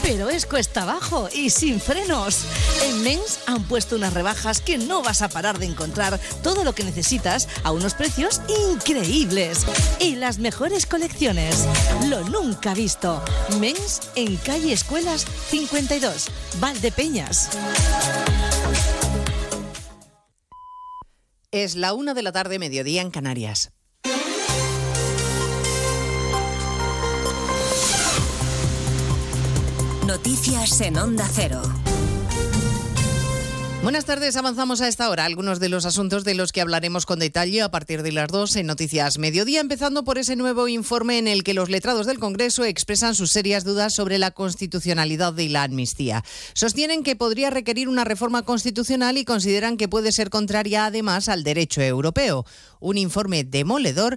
Pero es cuesta abajo y sin frenos. En Men's han puesto unas rebajas que no vas a parar de encontrar todo lo que necesitas a unos precios increíbles. Y las mejores colecciones. Lo nunca visto. Men's en calle Escuelas 52, Valdepeñas. Es la una de la tarde, mediodía en Canarias. Noticias en Onda Cero. Buenas tardes, avanzamos a esta hora algunos de los asuntos de los que hablaremos con detalle a partir de las dos en Noticias Mediodía, empezando por ese nuevo informe en el que los letrados del Congreso expresan sus serias dudas sobre la constitucionalidad de la amnistía. Sostienen que podría requerir una reforma constitucional y consideran que puede ser contraria además al derecho europeo. Un informe demoledor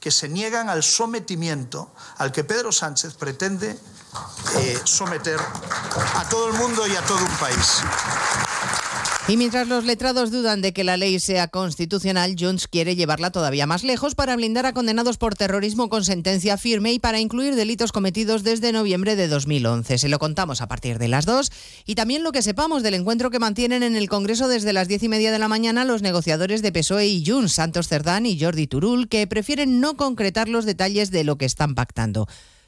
que se niegan al sometimiento al que Pedro Sánchez pretende eh, someter a todo el mundo y a todo un país. Y mientras los letrados dudan de que la ley sea constitucional, Junts quiere llevarla todavía más lejos para blindar a condenados por terrorismo con sentencia firme y para incluir delitos cometidos desde noviembre de 2011. Se lo contamos a partir de las dos y también lo que sepamos del encuentro que mantienen en el Congreso desde las diez y media de la mañana los negociadores de PSOE y Junts, Santos Cerdán y Jordi Turul, que prefieren no concretar los detalles de lo que están pactando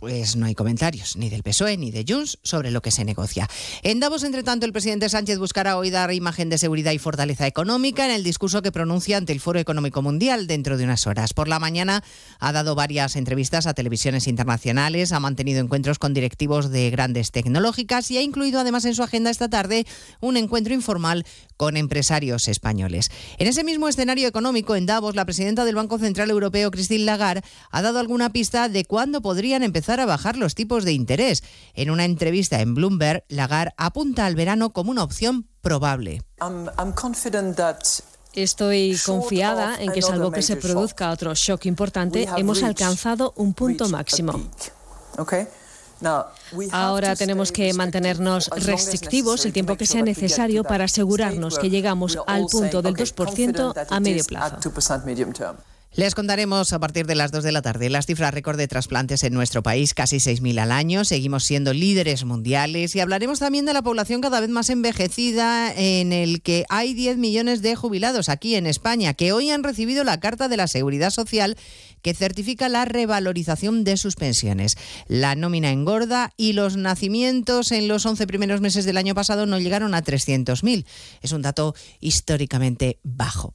Pues no hay comentarios, ni del PSOE ni de Junts, sobre lo que se negocia. En Davos, entre tanto, el presidente Sánchez buscará hoy dar imagen de seguridad y fortaleza económica en el discurso que pronuncia ante el Foro Económico Mundial dentro de unas horas. Por la mañana ha dado varias entrevistas a televisiones internacionales, ha mantenido encuentros con directivos de grandes tecnológicas y ha incluido además en su agenda esta tarde un encuentro informal con empresarios españoles. En ese mismo escenario económico, en Davos, la presidenta del Banco Central Europeo, Christine Lagarde, ha dado alguna pista de cuándo podrían empezar a bajar los tipos de interés. En una entrevista en Bloomberg, Lagarde apunta al verano como una opción probable. Estoy confiada en que, salvo que se produzca otro shock importante, hemos alcanzado un punto máximo. Ahora tenemos que mantenernos restrictivos el tiempo que sea necesario para asegurarnos que llegamos al punto del 2% a medio plazo. Les contaremos a partir de las 2 de la tarde las cifras récord de trasplantes en nuestro país, casi 6.000 al año. Seguimos siendo líderes mundiales y hablaremos también de la población cada vez más envejecida en el que hay 10 millones de jubilados aquí en España que hoy han recibido la Carta de la Seguridad Social que certifica la revalorización de sus pensiones. La nómina engorda y los nacimientos en los 11 primeros meses del año pasado no llegaron a 300.000. Es un dato históricamente bajo.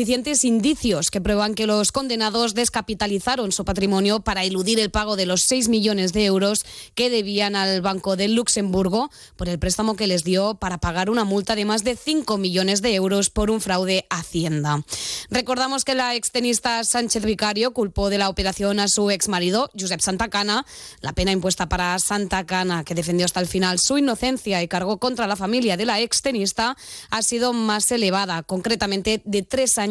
suficientes indicios que prueban que los condenados descapitalizaron su patrimonio para eludir el pago de los 6 millones de euros que debían al Banco de Luxemburgo por el préstamo que les dio para pagar una multa de más de 5 millones de euros por un fraude a Hacienda. Recordamos que la extenista Sánchez Vicario culpó de la operación a su exmarido, Josep Santacana. La pena impuesta para Santacana, que defendió hasta el final su inocencia y cargó contra la familia de la extenista, ha sido más elevada, concretamente de tres años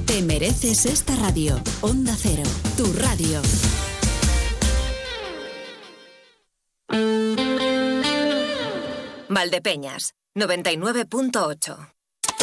Te mereces esta radio. Onda Cero, tu radio. Valdepeñas, 99.8.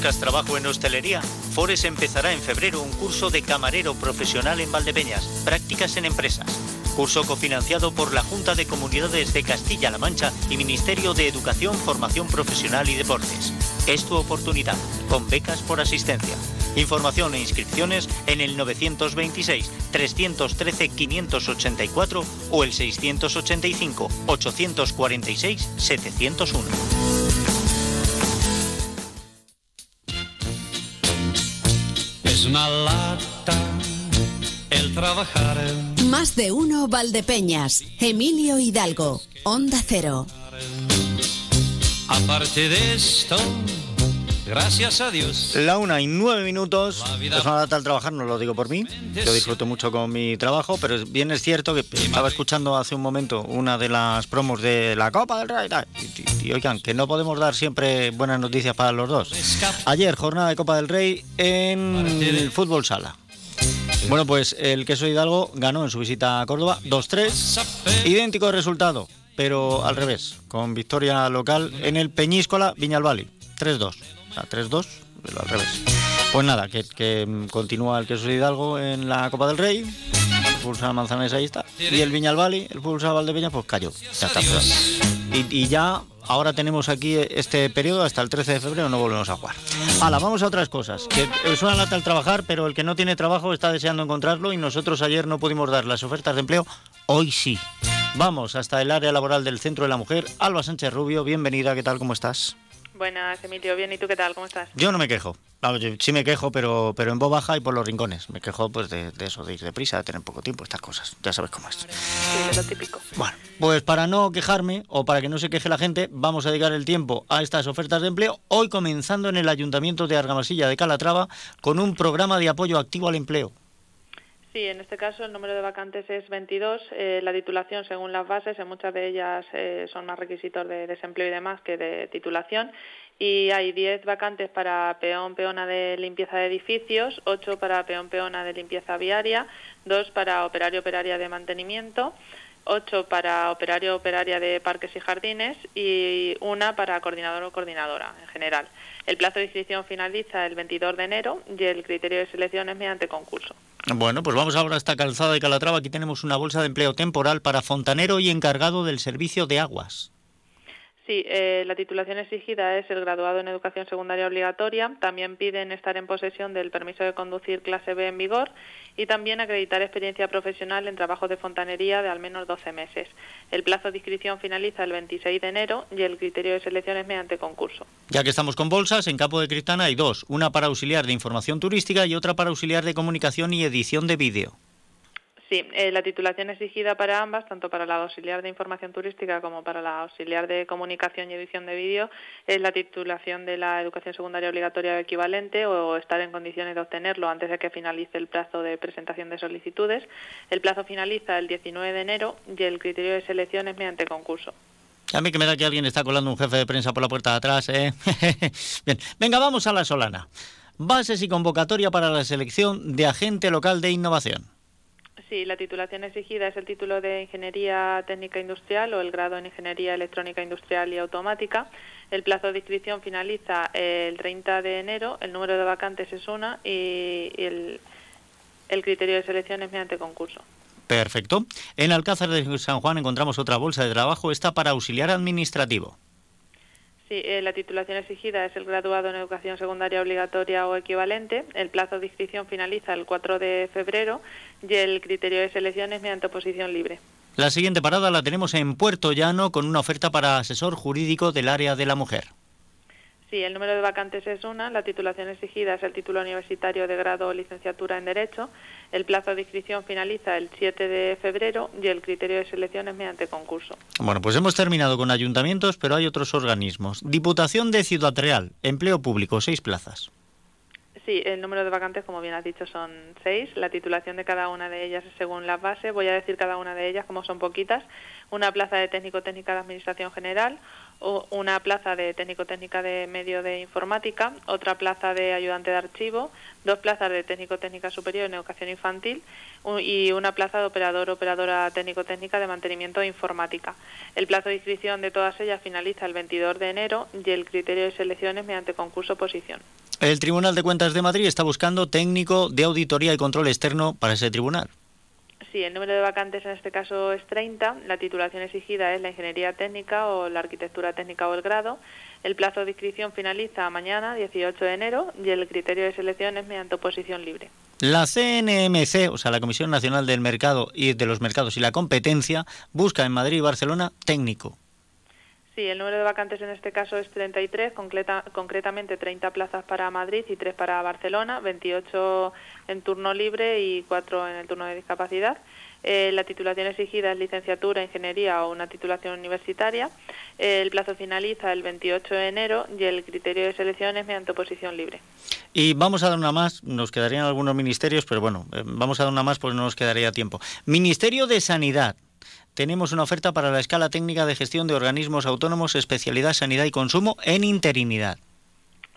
¿Buscas trabajo en hostelería? Fores empezará en febrero un curso de camarero profesional en Valdepeñas, prácticas en empresas. Curso cofinanciado por la Junta de Comunidades de Castilla-La Mancha y Ministerio de Educación, Formación Profesional y Deportes. Es tu oportunidad, con becas por asistencia. Información e inscripciones en el 926 313 584 o el 685 una lata el trabajar. Más de uno Valdepeñas. Emilio Hidalgo. Onda Cero. Aparte de esto, gracias a Dios. La una y nueve minutos. Es una data al trabajar, no lo digo por mí. Yo disfruto mucho con mi trabajo, pero bien es cierto que estaba escuchando hace un momento una de las promos de la Copa del Rey. Y, y, oigan, que no podemos dar siempre buenas noticias para los dos. Ayer, jornada de Copa del Rey en el fútbol sala. Bueno, pues el queso Hidalgo ganó en su visita a Córdoba 2-3. Idéntico resultado, pero al revés, con victoria local en el Peñíscola Viñalbali. 3-2. O sea, 3-2, pero al revés. Pues nada, que, que, continúa el queso Hidalgo en la Copa del Rey. El Pulsar Manzanares ahí está. Y el Viñalbali, el Pulsar Valdepeña, pues cayó. Y, ya ahora tenemos aquí este periodo hasta el 13 de febrero, no volvemos a jugar. Hala, vamos a otras cosas. Que es una lata al trabajar, pero el que no tiene trabajo está deseando encontrarlo y nosotros ayer no pudimos dar las ofertas de empleo, hoy sí. Vamos hasta el área laboral del Centro de la Mujer. Alba Sánchez Rubio, bienvenida, ¿qué tal? ¿Cómo estás? Buenas, Emilio. Bien, ¿y tú qué tal? ¿Cómo estás? Yo no me quejo. Vamos, sí me quejo, pero, pero en voz baja y por los rincones. Me quejo pues de, de eso, de ir deprisa, de tener poco tiempo, estas cosas. Ya sabes cómo es. Sí, es lo típico. Bueno, pues para no quejarme o para que no se queje la gente, vamos a dedicar el tiempo a estas ofertas de empleo. Hoy comenzando en el Ayuntamiento de Argamasilla de Calatrava con un programa de apoyo activo al empleo. Sí, en este caso el número de vacantes es 22. Eh, la titulación, según las bases, en muchas de ellas eh, son más requisitos de desempleo y demás que de titulación. Y hay 10 vacantes para peón, peona de limpieza de edificios, 8 para peón, peona de limpieza viaria, 2 para operario, operaria de mantenimiento, 8 para operario, operaria de parques y jardines y una para coordinador o coordinadora en general. El plazo de inscripción finaliza el 22 de enero y el criterio de selección es mediante concurso. Bueno, pues vamos ahora a esta calzada de Calatrava. Aquí tenemos una bolsa de empleo temporal para fontanero y encargado del servicio de aguas. Sí, eh, la titulación exigida es el graduado en educación secundaria obligatoria. También piden estar en posesión del permiso de conducir clase B en vigor y también acreditar experiencia profesional en trabajos de fontanería de al menos 12 meses. El plazo de inscripción finaliza el 26 de enero y el criterio de selección es mediante concurso. Ya que estamos con bolsas, en Campo de Cristana hay dos, una para auxiliar de información turística y otra para auxiliar de comunicación y edición de vídeo. Sí, eh, la titulación exigida para ambas, tanto para la auxiliar de información turística como para la auxiliar de comunicación y edición de vídeo, es la titulación de la educación secundaria obligatoria equivalente o estar en condiciones de obtenerlo antes de que finalice el plazo de presentación de solicitudes. El plazo finaliza el 19 de enero y el criterio de selección es mediante concurso. A mí que me da que alguien está colando un jefe de prensa por la puerta de atrás, ¿eh? Bien, venga, vamos a la Solana. Bases y convocatoria para la selección de agente local de innovación. Sí, la titulación exigida es el título de Ingeniería Técnica Industrial o el grado en Ingeniería Electrónica Industrial y Automática. El plazo de inscripción finaliza el 30 de enero, el número de vacantes es una y el, el criterio de selección es mediante concurso. Perfecto. En Alcázar de San Juan encontramos otra bolsa de trabajo, esta para auxiliar administrativo. Sí, eh, la titulación exigida es el graduado en educación secundaria obligatoria o equivalente. El plazo de inscripción finaliza el 4 de febrero y el criterio de selección es mediante oposición libre. La siguiente parada la tenemos en Puerto Llano con una oferta para asesor jurídico del área de la mujer. Sí, el número de vacantes es una, la titulación exigida es el título universitario de grado o licenciatura en Derecho, el plazo de inscripción finaliza el 7 de febrero y el criterio de selección es mediante concurso. Bueno, pues hemos terminado con ayuntamientos, pero hay otros organismos. Diputación de Ciudad Real, empleo público, seis plazas. Sí, el número de vacantes, como bien has dicho, son seis. La titulación de cada una de ellas es según las bases. Voy a decir cada una de ellas, como son poquitas. Una plaza de técnico-técnica de Administración General, una plaza de técnico-técnica de medio de informática, otra plaza de ayudante de archivo, dos plazas de técnico-técnica superior en educación infantil y una plaza de operador-operadora técnico-técnica de mantenimiento de informática. El plazo de inscripción de todas ellas finaliza el 22 de enero y el criterio de selección es mediante concurso oposición. El Tribunal de Cuentas de Madrid está buscando técnico de auditoría y control externo para ese tribunal. Sí, el número de vacantes en este caso es 30. La titulación exigida es la ingeniería técnica o la arquitectura técnica o el grado. El plazo de inscripción finaliza mañana, 18 de enero, y el criterio de selección es mediante oposición libre. La CNMC, o sea, la Comisión Nacional del Mercado y de los Mercados y la Competencia, busca en Madrid y Barcelona técnico. Sí, el número de vacantes en este caso es 33, concreta, concretamente 30 plazas para Madrid y 3 para Barcelona, 28 en turno libre y 4 en el turno de discapacidad. Eh, la titulación exigida es licenciatura, ingeniería o una titulación universitaria. El plazo finaliza el 28 de enero y el criterio de selección es mediante oposición libre. Y vamos a dar una más, nos quedarían algunos ministerios, pero bueno, eh, vamos a dar una más porque no nos quedaría tiempo. Ministerio de Sanidad. Tenemos una oferta para la escala técnica de gestión de organismos autónomos, especialidad sanidad y consumo en interinidad.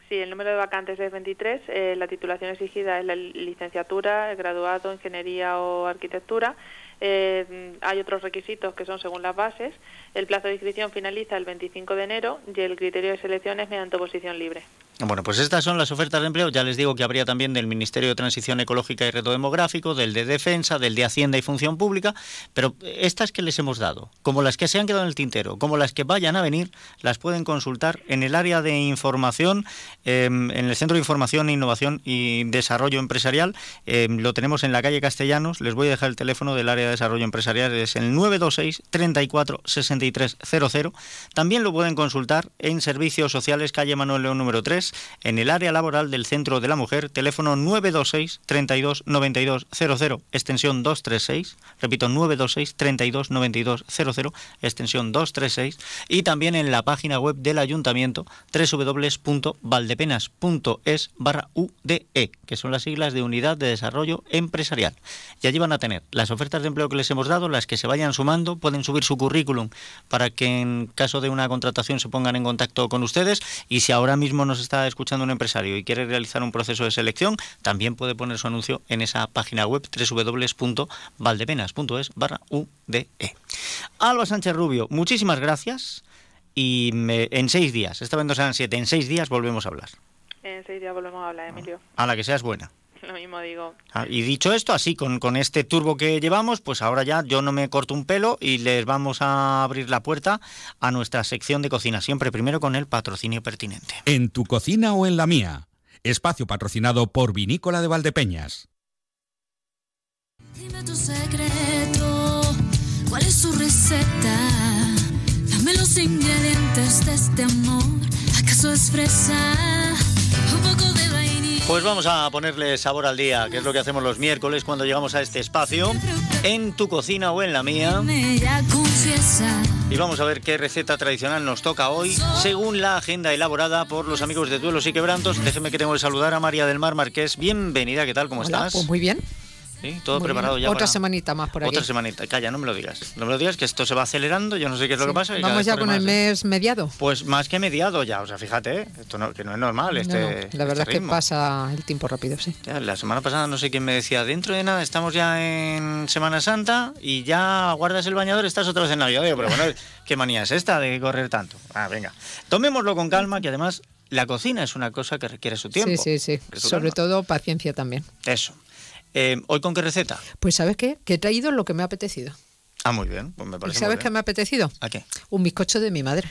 Sí, el número de vacantes es 23. Eh, la titulación exigida es la licenciatura, el graduado, ingeniería o arquitectura. Eh, hay otros requisitos que son según las bases. El plazo de inscripción finaliza el 25 de enero y el criterio de selección es mediante oposición libre. Bueno, pues estas son las ofertas de empleo. Ya les digo que habría también del Ministerio de Transición Ecológica y Reto Demográfico, del de Defensa, del de Hacienda y Función Pública, pero estas que les hemos dado, como las que se han quedado en el tintero, como las que vayan a venir, las pueden consultar en el área de información, em, en el Centro de Información, Innovación y Desarrollo Empresarial. Em, lo tenemos en la calle Castellanos. Les voy a dejar el teléfono del área de desarrollo empresarial, es el 926 34 6300. También lo pueden consultar en Servicios Sociales, calle Manuel León número 3 en el área laboral del Centro de la Mujer, teléfono 926 32 92 00, extensión 236, repito 926 32 92 00, extensión 236, y también en la página web del Ayuntamiento www.valdepenas.es barra UDE, que son las siglas de Unidad de Desarrollo Empresarial. Y allí van a tener las ofertas de empleo que les hemos dado, las que se vayan sumando, pueden subir su currículum para que en caso de una contratación se pongan en contacto con ustedes y si ahora mismo nos está escuchando un empresario y quiere realizar un proceso de selección, también puede poner su anuncio en esa página web www.valdepenas.es barra UDE. Alba Sánchez Rubio, muchísimas gracias y en seis días, esta vez no serán siete, en seis días volvemos a hablar. En seis días volvemos a hablar, Emilio. A la que seas buena. Lo mismo digo. Ah, y dicho esto, así con, con este turbo que llevamos, pues ahora ya yo no me corto un pelo y les vamos a abrir la puerta a nuestra sección de cocina, siempre primero con el patrocinio pertinente. En tu cocina o en la mía. Espacio patrocinado por Vinícola de Valdepeñas. Dime tu secreto, ¿cuál es su receta? Dame los ingredientes de este amor. ¿Acaso es fresa? Un poco de. Pues vamos a ponerle sabor al día, que es lo que hacemos los miércoles cuando llegamos a este espacio, en tu cocina o en la mía. Y vamos a ver qué receta tradicional nos toca hoy, según la agenda elaborada por los amigos de Duelos y Quebrantos. Déjeme que tengo que saludar a María del Mar Marqués. Bienvenida, ¿qué tal? ¿Cómo Hola, estás? Pues muy bien. ¿Sí? ¿Todo muy preparado bien. ya Otra para- semanita más por aquí. Otra semanita. Calla, no me lo digas. No me lo digas, que esto se va acelerando, yo no sé qué es lo que pasa. Vamos ya con el ¿eh? mes mediado. Pues más que mediado ya, o sea, fíjate, ¿eh? esto no, que no es normal este No, no, la verdad este es que pasa el tiempo rápido, sí. Ya, la semana pasada no sé quién me decía, dentro de nada estamos ya en Semana Santa y ya guardas el bañador, estás otra vez en Navidad. Digo, pero bueno, ¿qué manía es esta de correr tanto? Ah, venga. Tomémoslo con calma, que además la cocina es una cosa que requiere su tiempo. Sí, sí, sí. Sobre todo paciencia también. Eso. Eh, ¿Hoy con qué receta? Pues ¿sabes qué? Que he traído lo que me ha apetecido. Ah, muy bien, pues me ¿Y parece sabes muy qué me ha apetecido? ¿A qué? Un bizcocho de mi madre.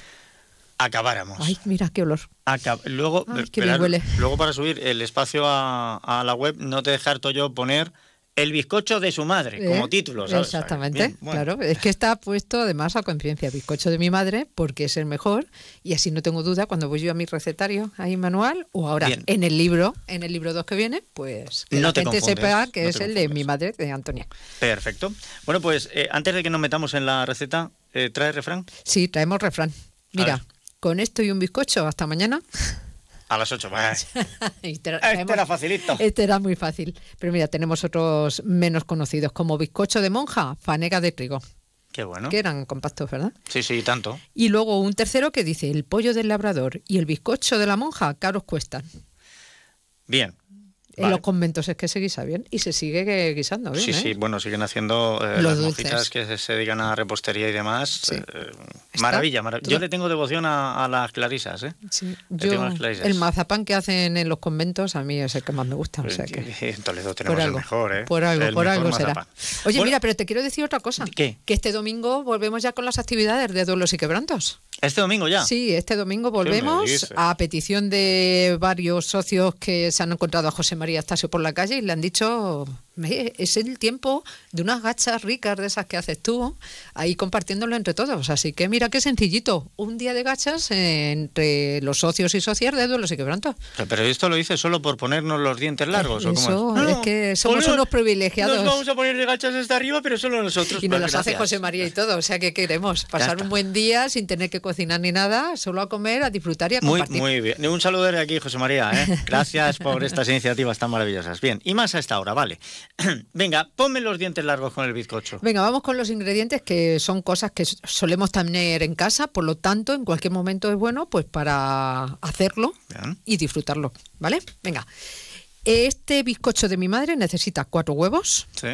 Acabáramos. Ay, mira qué olor. Acab- luego, Ay, qué verás, bien huele. luego para subir el espacio a, a la web, no te dejar yo poner el bizcocho de su madre como ¿Eh? título, ¿sabes? Exactamente, Bien, bueno. claro. Es que está puesto además a conciencia bizcocho de mi madre porque es el mejor y así no tengo duda cuando voy yo a mi recetario ahí manual o ahora Bien. en el libro, en el libro 2 que viene, pues que No la te gente sepa que no es el de mi madre, de Antonia. Perfecto. Bueno, pues eh, antes de que nos metamos en la receta, eh, ¿trae refrán? Sí, traemos refrán. Mira, con esto y un bizcocho hasta mañana. A las 8. este, era, Este era facilito. Este era muy fácil. Pero mira, tenemos otros menos conocidos como bizcocho de monja, fanega de trigo, Qué bueno. que eran compactos, ¿verdad? Sí, sí, tanto. Y luego un tercero que dice, el pollo del labrador y el bizcocho de la monja caros cuestan. Bien. En los conventos es que se guisa bien y se sigue guisando bien. Sí, ¿eh? sí, bueno, siguen haciendo eh, Los las dulces. monjitas que se, dedican a repostería y demás. eh, maravilla, marav- Yo le tengo devoción a, a las clarisas, ¿eh? Sí, Le Yo, las clarisas. el mazapán que hacen en los conventos a mí es el que más me gusta. O sea que, En Toledo tenemos algo, el mejor, ¿eh? por algo, El por algo será. Oye, Bueno, mira, pero te quiero decir otra cosa. ¿Qué? Que este domingo volvemos ya con las actividades de duelos y quebrantos. Este domingo ya. Sí, este domingo ¿Qué me volvemos a petición de varios socios que se han encontrado a José María Astasio por la calle y le han dicho, "Me- es el tiempo de unas gachas ricas de esas que haces tú, ahí compartiéndolo entre todos. Así que mira qué sencillito, un día de gachas eh, entre los socios y socias de duelos y quebrantos. Pero esto lo dice solo por ponernos los dientes largos, ¿o cómo es? es que somos unos privilegiados. Nos vamos a poner de gachas hasta arriba, pero solo nosotros. Y nos las hace. José María y todo. O sea, que queremos? Pasar un buen día sin tener que cocinar ni nada, solo a comer, a disfrutar y a Muy, compartir. muy bien. Un saludo desde aquí, José María. ¿eh? Gracias por estas iniciativas tan maravillosas. Bien, y más a esta hora, vale. Venga, ponme los dientes largos con el bizcocho. Venga, vamos con los ingredientes que son cosas que solemos tener en casa, por lo tanto, en cualquier momento es bueno pues para hacerlo Bien. y disfrutarlo, ¿vale? Venga. Este bizcocho de mi madre necesita cuatro huevos Sí.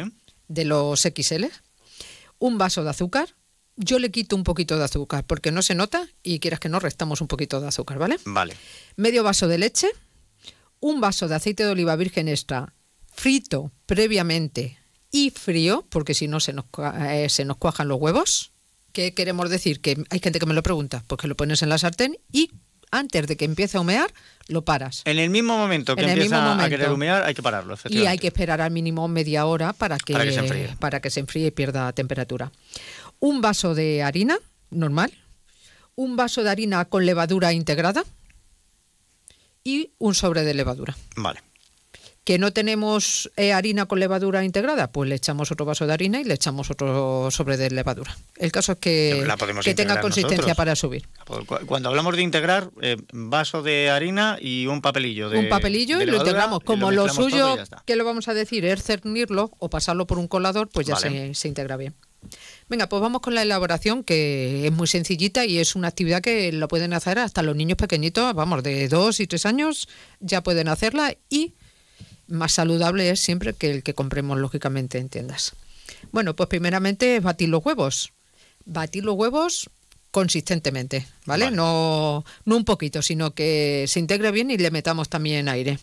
de los XL, un vaso de azúcar. Yo le quito un poquito de azúcar porque no se nota y quieras que no restamos un poquito de azúcar, ¿vale? Vale. medio vaso de leche, un vaso de aceite de oliva virgen extra frito previamente y frío, porque si no se nos, eh, se nos cuajan los huevos. ¿Qué queremos decir? Que hay gente que me lo pregunta, pues que lo pones en la sartén y antes de que empiece a humear, lo paras. En el mismo momento que En el empieza a querer humear, hay que pararlo, Y hay que esperar al mínimo media hora para que, Para que se enfríe. para que se enfríe y pierda temperatura. Un vaso de harina normal, un vaso de harina con levadura integrada y un sobre de levadura. Vale. ¿Que no tenemos eh, harina con levadura integrada? Pues le echamos otro vaso de harina y le echamos otro sobre de levadura. El caso es que, que tenga consistencia nosotros. para subir. Cu- Cuando hablamos de integrar, eh, vaso de harina y un papelillo de un papelillo de y lo integramos. Como lo, suyo, que lo vamos a decir, es cernirlo o pasarlo por un colador, pues ya Vale. se, se integra bien. Venga, pues vamos con la elaboración, que es muy sencillita y es una actividad que lo pueden hacer hasta los niños pequeñitos, vamos, de dos y tres años, ya pueden hacerla y más saludable es siempre que el que compremos, lógicamente, en tiendas. Bueno, pues primeramente es batir los huevos. Batir los huevos consistentemente, ¿vale? No, no un poquito, sino que se integre bien y le metamos también aire.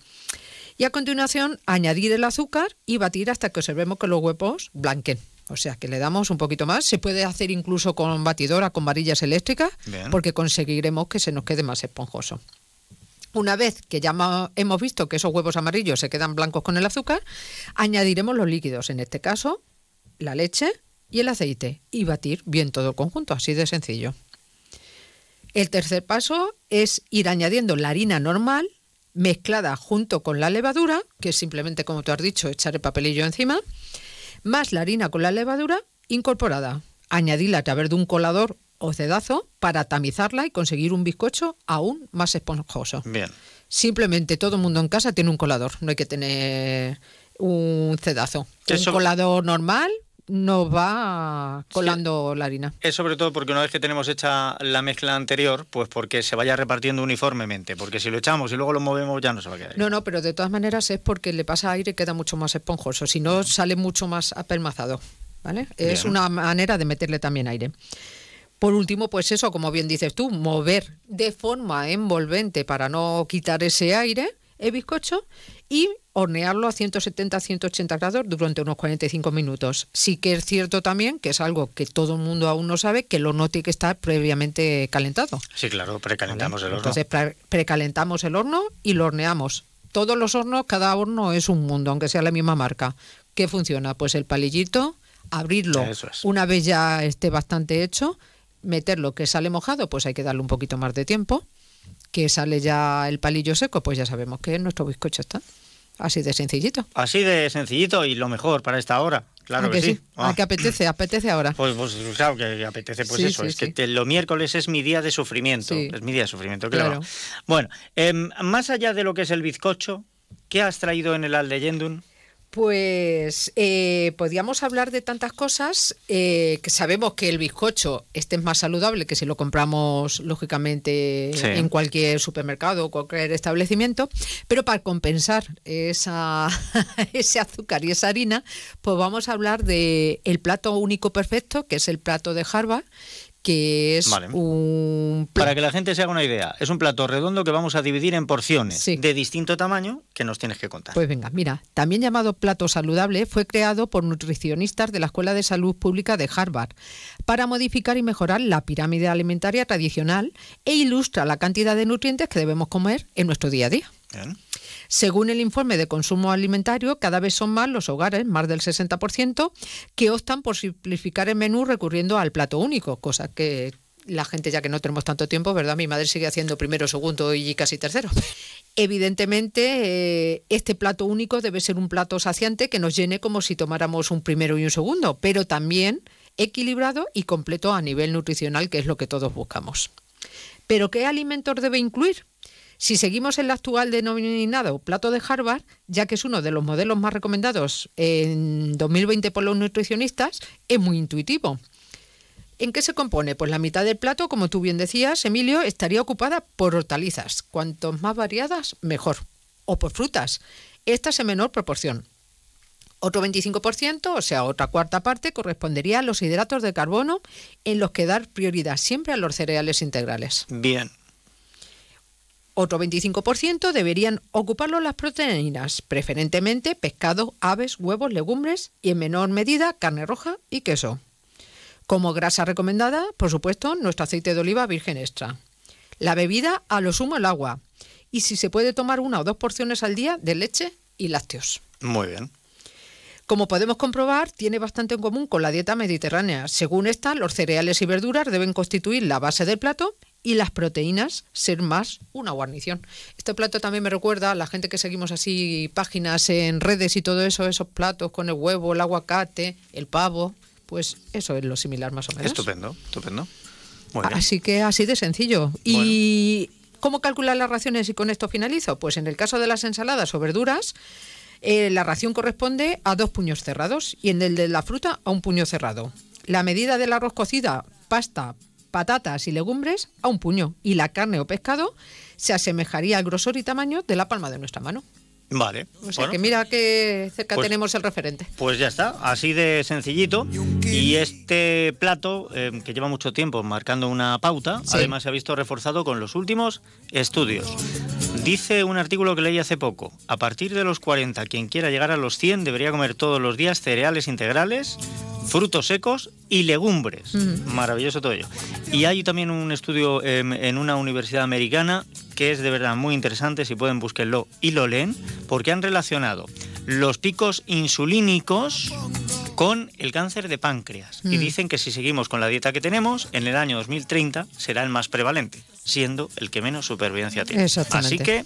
Y a continuación añadir el azúcar y batir hasta que observemos que los huevos blanquen. O sea, que le damos un poquito más. Se puede hacer incluso con batidora, con varillas eléctricas, Bien. porque conseguiremos que se nos quede más esponjoso. Una vez que ya hemos visto que esos huevos amarillos se quedan blancos con el azúcar, añadiremos los líquidos, en este caso la leche y el aceite, y batir bien todo el conjunto, así de sencillo. El tercer paso es ir añadiendo la harina normal mezclada junto con la levadura, que es simplemente, como tú has dicho, echar el papelillo encima, más la harina con la levadura incorporada. Añadirla a través de un colador cedazo para tamizarla y conseguir un bizcocho aún más esponjoso. Bien. Simplemente todo el mundo en casa tiene un colador, no hay que tener un cedazo. Un colador normal nos va colando la harina. Es sobre todo porque una vez que tenemos hecha la mezcla anterior, pues porque se vaya repartiendo uniformemente, porque si lo echamos y luego lo movemos ya no se va a quedar. No, no, pero de todas maneras es porque le pasa aire y queda mucho más esponjoso, si no sale mucho más apelmazado, ¿vale? Es Bien. una manera de meterle también aire. Por último, pues eso, como bien dices tú, mover de forma envolvente para no quitar ese aire el bizcocho y hornearlo a 170-180 grados durante unos 45 minutos. Sí que es cierto también, que es algo que todo el mundo aún no sabe, que el horno tiene que estar previamente calentado. Sí, claro, precalentamos el horno. Entonces pre- precalentamos el horno y lo horneamos. Todos los hornos, cada horno es un mundo, aunque sea la misma marca. ¿Qué funciona? Pues el palillito, abrirlo es. una vez ya esté bastante hecho, meterlo que sale mojado, pues hay que darle un poquito más de tiempo. Que sale ya el palillo seco, pues ya sabemos que nuestro bizcocho está. Así de sencillito. Así de sencillito y lo mejor para esta hora. Claro ¿A que, sí. ¿A Ah. que apetece? Apetece ahora. Pues, pues, claro que apetece pues Sí, eso, sí, es que te- lo miércoles es mi día de sufrimiento, es mi día de sufrimiento, claro. Claro. Bueno, em, más allá de lo que es el bizcocho, ¿qué has traído en el Aldeyendun? Pues eh, podríamos hablar de tantas cosas eh, que sabemos que el bizcocho este es más saludable que si lo compramos lógicamente Sí. en cualquier supermercado o cualquier establecimiento, pero para compensar esa, ese azúcar y esa harina, pues vamos a hablar de el plato único perfecto, que es el plato de Harvard, que es Vale. un Para que la gente se haga una idea, es un plato redondo que vamos a dividir en porciones de distinto tamaño que nos tienes que contar. Pues venga, mira, también llamado plato saludable, fue creado por nutricionistas de la Escuela de Salud Pública de Harvard para modificar y mejorar la pirámide alimentaria tradicional e ilustra la cantidad de nutrientes que debemos comer en nuestro día a día. Bien. Según el informe de consumo alimentario, cada vez son más los hogares, más del 60%, que optan por simplificar el menú recurriendo al plato único, cosa que la gente, ya que no tenemos tanto tiempo, ¿verdad? Mi madre sigue haciendo primero, segundo y casi tercero. Evidentemente, eh, este plato único debe ser un plato saciante que nos llene como si tomáramos un primero y un segundo, pero también equilibrado y completo a nivel nutricional, que es lo que todos buscamos. ¿Pero qué alimentos debe incluir? Si seguimos el actual denominado plato de Harvard, ya que es uno de los modelos más recomendados en 2020 por los nutricionistas, es muy intuitivo. ¿En qué se compone? Pues la mitad del plato, como tú bien decías, Emilio, estaría ocupada por hortalizas. Cuantos más variadas, mejor. O por frutas. Estas en menor proporción. Otro 25%, o sea, otra cuarta parte, correspondería a los hidratos de carbono, en los que dar prioridad siempre a los cereales integrales. Bien. Otro 25% deberían ocuparlo las proteínas, preferentemente pescado, aves, huevos, legumbres y en menor medida carne roja y queso. Como grasa recomendada, por supuesto, nuestro aceite de oliva virgen extra. La bebida, a lo sumo el agua. Y si se puede tomar una o dos porciones al día de leche y lácteos. Muy bien. Como podemos comprobar, tiene bastante en común con la dieta mediterránea. Según esta, los cereales y verduras deben constituir la base del plato y las proteínas ser más una guarnición. Este plato también me recuerda a la gente que seguimos así páginas en redes y todo eso, esos platos con el huevo, el aguacate, el pavo, pues eso es lo similar más o menos. Estupendo, estupendo. Muy bien. Así que así de sencillo. ¿Y cómo calcular las raciones? Y con esto finalizo. Pues en el caso de las ensaladas o verduras, eh, la ración corresponde a dos puños cerrados y en el de la fruta a un puño cerrado. La medida del arroz cocida, pasta, patatas y legumbres a un puño y la carne o pescado se asemejaría al grosor y tamaño de la palma de nuestra mano. Vale. O sea Bueno, que mira que cerca pues- tenemos el referente. Pues ya está, así de sencillito. Y este plato, eh, que lleva mucho tiempo marcando una pauta, Sí. además se ha visto reforzado con los últimos estudios. Dice un artículo que leí hace poco, a partir de los 40, quien quiera llegar a los 100 debería comer todos los días cereales integrales, frutos secos y legumbres. Maravilloso todo ello. Y hay también un estudio en una universidad americana que es de verdad muy interesante, si pueden búsquenlo y lo leen, porque han relacionado los picos insulínicos con el cáncer de páncreas. Y Mm. dicen que si seguimos con la dieta que tenemos, en el año 2030 será el más prevalente, siendo el que menos supervivencia tiene. Exactamente. Así que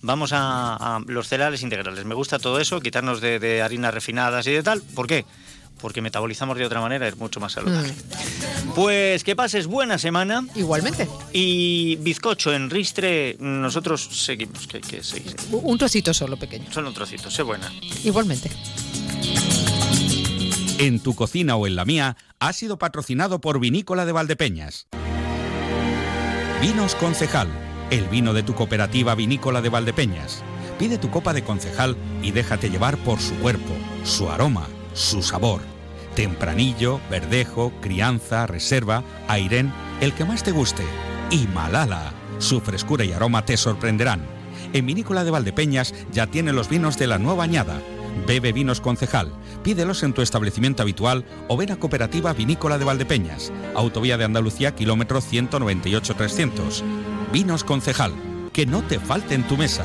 vamos a, a los cereales integrales. Me gusta todo eso, quitarnos de, de harinas refinadas y de tal. ¿Por qué? Porque metabolizamos de otra manera, es mucho más saludable. Pues que pases buena semana. Igualmente. Y bizcocho en ristre, nosotros seguimos. Que, que seguir. Un trocito solo pequeño. Solo un trocito, sé buena. Igualmente. En tu cocina o en la mía ha sido patrocinado por Vinícola de Valdepeñas. Vinos Concejal, el vino de tu cooperativa vinícola de Valdepeñas. Pide tu copa de concejal y déjate llevar por su cuerpo, su aroma, su sabor. Tempranillo, verdejo, crianza, reserva, airén, el que más te guste. Y Malala, su frescura y aroma te sorprenderán. En Vinícola de Valdepeñas ya tiene los vinos de la nueva añada. Bebe vinos concejal. Pídelos en tu establecimiento habitual o ven a Cooperativa Vinícola de Valdepeñas, Autovía de Andalucía, kilómetro 198-300. Vinos concejal. Que no te falte en tu mesa.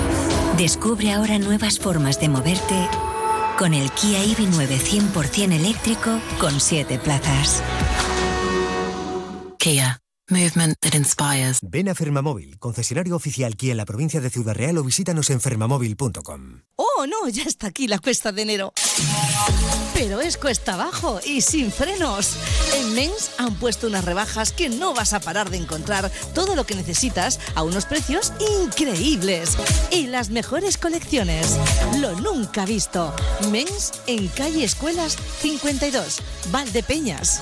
Descubre ahora nuevas formas de moverte con el Kia EV9 100% eléctrico con 7 plazas. Kia. Movement that inspires. Ven a Fermamóvil, concesionario oficial Kia en la provincia de Ciudad Real o visítanos en fermamóvil.com. Oh, no, ya está aquí la cuesta de enero. Pero es cuesta abajo y sin frenos. En Mens han puesto unas rebajas que no vas a parar de encontrar todo lo que necesitas a unos precios increíbles. Y las mejores colecciones. Lo nunca visto. Mens en calle Escuelas 52, Valdepeñas.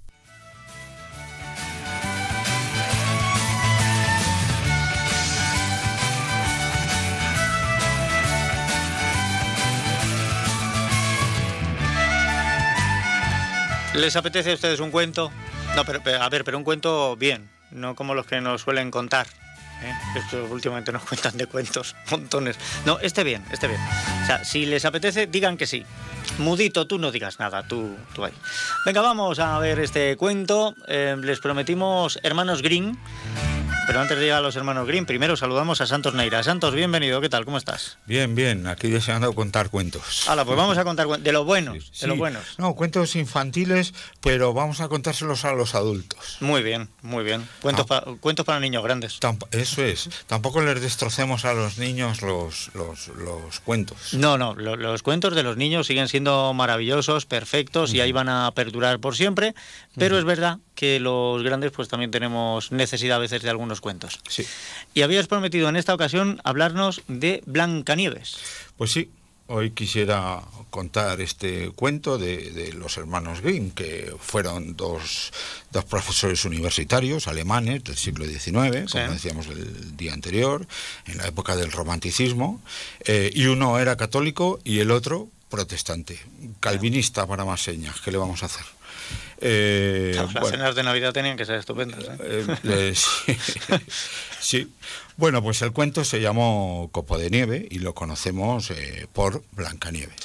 ¿Les apetece a ustedes un cuento? No, pero, a ver, pero un cuento bien, no como los que nos suelen contar. ¿eh? Esto últimamente nos cuentan de cuentos, montones. No, este bien, este bien. O sea, si les apetece, digan que sí. Mudito, tú no digas nada, tú, tú ahí. Venga, vamos a ver este cuento. Eh, les prometimos Hermanos Green. Pero antes de llegar a los hermanos Green, primero saludamos a Santos Neira. Santos, bienvenido, ¿qué tal? ¿Cómo estás? Bien, bien, aquí deseando contar cuentos. Hala, pues vamos a contar de los buenos, de los buenos. No, cuentos infantiles, pero vamos a contárselos a los adultos. Muy bien, muy bien. Cuentos, pa- cuentos para niños grandes. Tamp- eso es. Tampoco les destrocemos a los niños los, los, los cuentos. No, no, lo- los cuentos de los niños siguen siendo maravillosos, perfectos y ahí van a perdurar por siempre, pero es verdad que los grandes pues también tenemos necesidad a veces de algunos cuentos. Sí. Y habías prometido en esta ocasión hablarnos de Blancanieves. Pues sí, hoy quisiera contar este cuento de, de los hermanos Grimm, que fueron dos, dos profesores universitarios alemanes del siglo XIX, como Sí. decíamos el día anterior, en la época del romanticismo, eh, y uno era católico y el otro protestante, calvinista para más señas, ¿qué le vamos a hacer? Eh, Las bueno. cenas de Navidad tenían que ser estupendas. ¿eh? Eh, eh, sí. Sí. Bueno, pues el cuento se llamó Copo de Nieve y lo conocemos eh, por Blancanieves.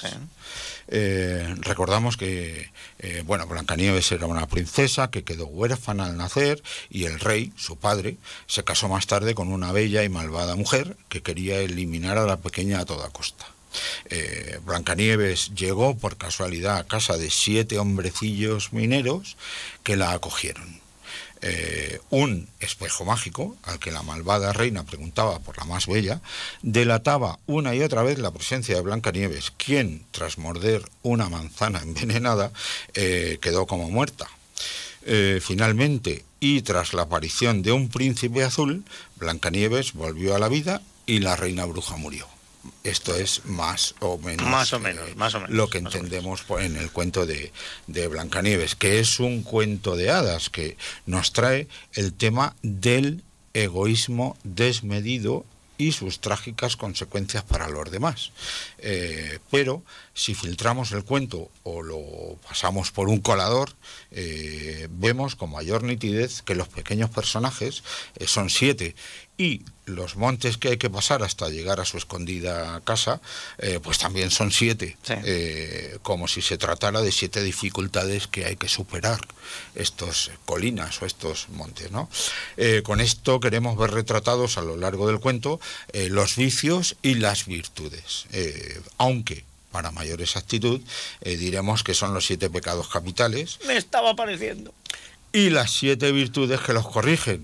Eh, recordamos que, eh, bueno, Blancanieves era una princesa que quedó huérfana al nacer y el rey, su padre, se casó más tarde con una bella y malvada mujer que quería eliminar a la pequeña a toda costa. Eh, Blancanieves llegó por casualidad a casa de siete hombrecillos mineros que la acogieron. Eh, un espejo mágico, al que la malvada reina preguntaba por la más bella, delataba una y otra vez la presencia de Blancanieves, quien, tras morder una manzana envenenada, eh, quedó como muerta. Eh, finalmente, y tras la aparición de un príncipe azul, Blancanieves volvió a la vida y la reina bruja murió. Esto es más o menos, Más o menos, más o menos, lo que entendemos por- en el cuento de, de Blancanieves, que es un cuento de hadas que nos trae el tema del egoísmo desmedido y sus trágicas consecuencias para los demás. Eh, pero si filtramos el cuento o lo pasamos por un colador, eh, vemos con mayor nitidez que los pequeños personajes eh, son siete y los montes que hay que pasar hasta llegar a su escondida casa, eh, pues también son siete, eh, como si se tratara de siete dificultades que hay que superar, estos colinas o estos montes. ¿no? Eh, con esto queremos ver retratados a lo largo del cuento los vicios y las virtudes, aunque para mayor exactitud diremos que son los siete pecados capitales Me estaba pareciendo. Y las siete virtudes que los corrigen.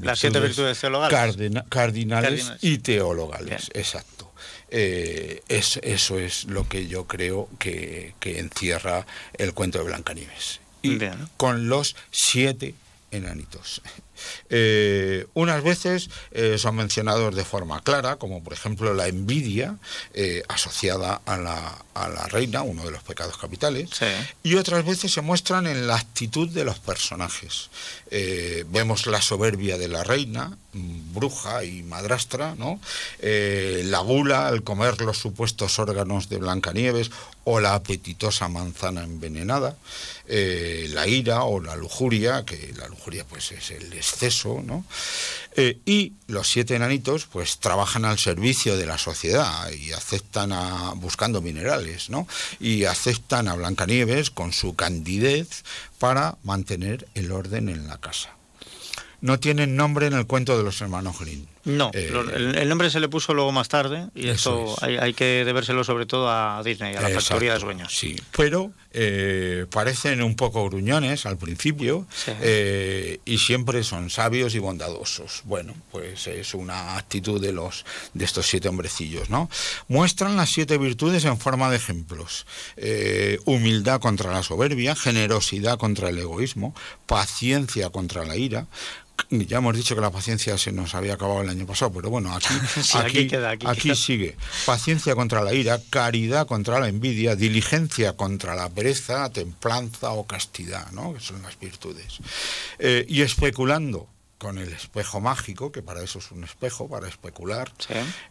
Las, siete virtudes teologales. cardina- cardinales, Cardinales. y teologales, exacto. Eh, es- eso es lo que yo creo que, que encierra el cuento de Blancanieves. Y Bien. con los siete enanitos. Eh, unas veces eh, son mencionados de forma clara, como por ejemplo la envidia eh, asociada a la, a la, reina, uno de los pecados capitales, y otras veces se muestran en la actitud de los personajes. vemos la soberbia de la reina, mm, bruja y madrastra, ¿no? la gula al comer los supuestos órganos de Blancanieves o la apetitosa manzana envenenada, la ira o la lujuria, que la lujuria pues es el exceso, ¿no? Eh, y los siete enanitos pues trabajan al servicio de la sociedad y aceptan a, buscando minerales, ¿no? Y aceptan a Blancanieves con su candidez para mantener el orden en la casa. No tienen nombre en el cuento de los hermanos Green. No, eh, el, nombre se le puso luego más tarde y eso hay, que debérselo sobre todo a Disney, a la factoría de sueños. Sí, pero eh, parecen un poco gruñones al principio eh, y siempre son sabios y bondadosos. Bueno, pues es una actitud de los de estos siete hombrecillos, ¿no? Muestran las siete virtudes en forma de ejemplos: humildad contra la soberbia, generosidad contra el egoísmo, paciencia contra la ira, ya hemos dicho que la paciencia se nos había acabado el año pasado, pero bueno, aquí, aquí, sigue. Paciencia contra la ira, caridad contra la envidia, diligencia contra la pereza, templanza o castidad, ¿no? que son las virtudes. Eh, y especulando con el espejo mágico, que para eso es un espejo, para especular,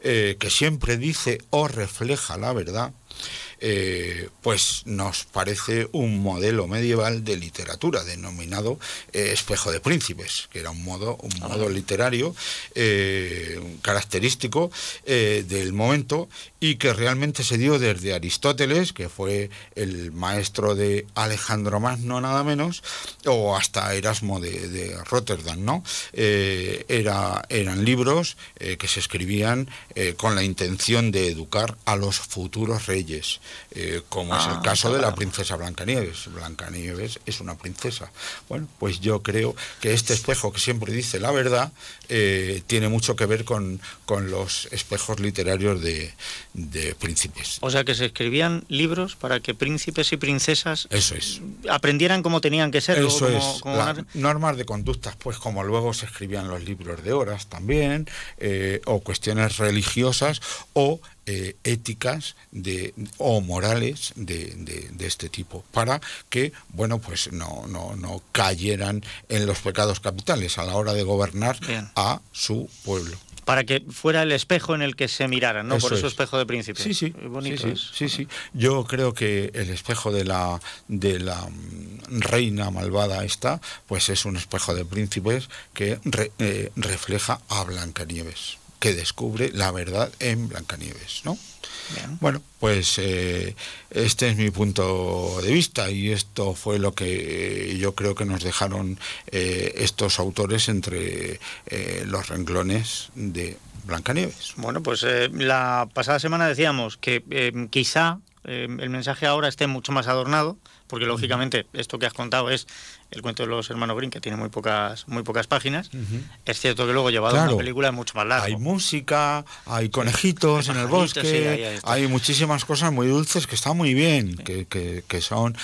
eh, que siempre dice o refleja la verdad, eh, pues nos parece un modelo medieval de literatura denominado eh, Espejo de Príncipes, que era un modo, un modo literario eh, característico del momento y que realmente se dio desde Aristóteles, que fue el maestro de Alejandro Magno nada menos, o hasta Erasmo de, Rotterdam, ¿no? era, eran libros que se escribían con la intención de educar a los futuros reyes. Eh, como es el ah, caso de la princesa Blancanieves. Blancanieves es una princesa. Bueno, pues yo creo que este espejo que siempre dice la verdad eh, tiene mucho que ver con, con los espejos literarios de, príncipes. O sea que se escribían libros para que príncipes y princesas Eso es. aprendieran cómo tenían que ser. Eso es. normas de conductas, pues como luego se escribían los libros de horas también, eh, o cuestiones religiosas, o eh, éticas de, o morales de, de, este tipo, para que, bueno, pues no, no, no cayeran en los pecados capitales a la hora de gobernar a su pueblo para que fuera el espejo en el que se miraran, ¿no? Por eso espejo de príncipe. Sí, sí. sí, sí, Yo creo que el espejo de la de la mm, reina malvada esta, pues es un espejo de príncipes que eh, refleja a Blancanieves que descubre la verdad en Blancanieves, ¿no? Bueno, pues eh, este es mi punto de vista y esto fue lo que yo creo que nos dejaron eh, estos autores entre eh, los renglones de Blancanieves. Bueno, pues la pasada semana decíamos que quizá el mensaje ahora esté mucho más adornado, porque lógicamente esto que has contado es el cuento de los hermanos Green, que tiene muy pocas, muy pocas páginas. Es cierto que luego llevado a una película es mucho más largo. Hay música, hay conejitos en el bosque, hay muchísimas cosas muy dulces que están muy bien, que, que, son,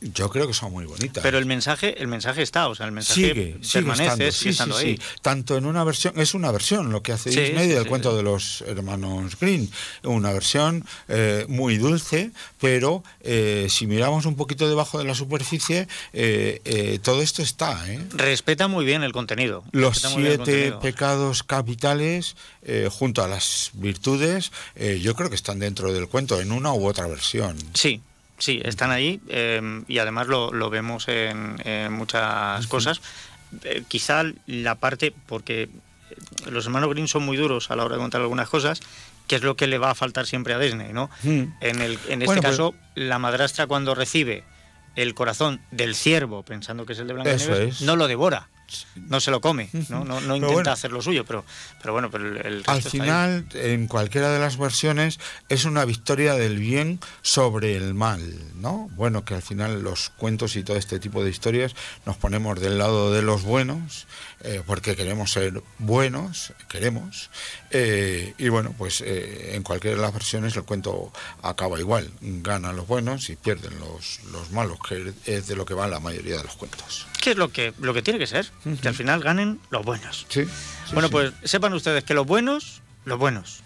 yo creo que son muy bonitas. Pero el mensaje, el mensaje está, o sea, el mensaje permanece, sigue estando, ahí. Tanto en una versión, es una versión lo que hace Disney del cuento de los hermanos Green, una versión eh, muy dulce, pero eh, si miramos un poquito debajo de la superficie, eh, todo esto está. ¿eh? Respeta muy bien el contenido. Los siete pecados capitales, eh, junto a las virtudes, eh, yo creo que están dentro del cuento, en una u otra versión. Sí, sí, están ahí y además lo, vemos en, muchas cosas. quizá la parte, porque los hermanos Green son muy duros a la hora de contar algunas cosas, que es lo que le va a faltar siempre a Disney, ¿no? En, el, en este caso, la madrastra cuando recibe el corazón del ciervo, pensando que es el de Blancanieves, no lo devora, no se lo come, no, no, no intenta hacer lo suyo, pero, pero bueno, pero el, Al final, en cualquiera de las versiones, es una victoria del bien sobre el mal, ¿no? Bueno, que al final los cuentos y todo este tipo de historias nos ponemos del lado de los buenos eh, porque queremos ser buenos, queremos, eh, y bueno, pues eh, en cualquiera de las versiones el cuento acaba igual, ganan los buenos y pierden los, los malos, que es de lo que va la mayoría de los cuentos. Que es lo que, lo que tiene que ser, que al final ganen los buenos. Sí. bueno, sí. pues sepan ustedes que los buenos, los buenos,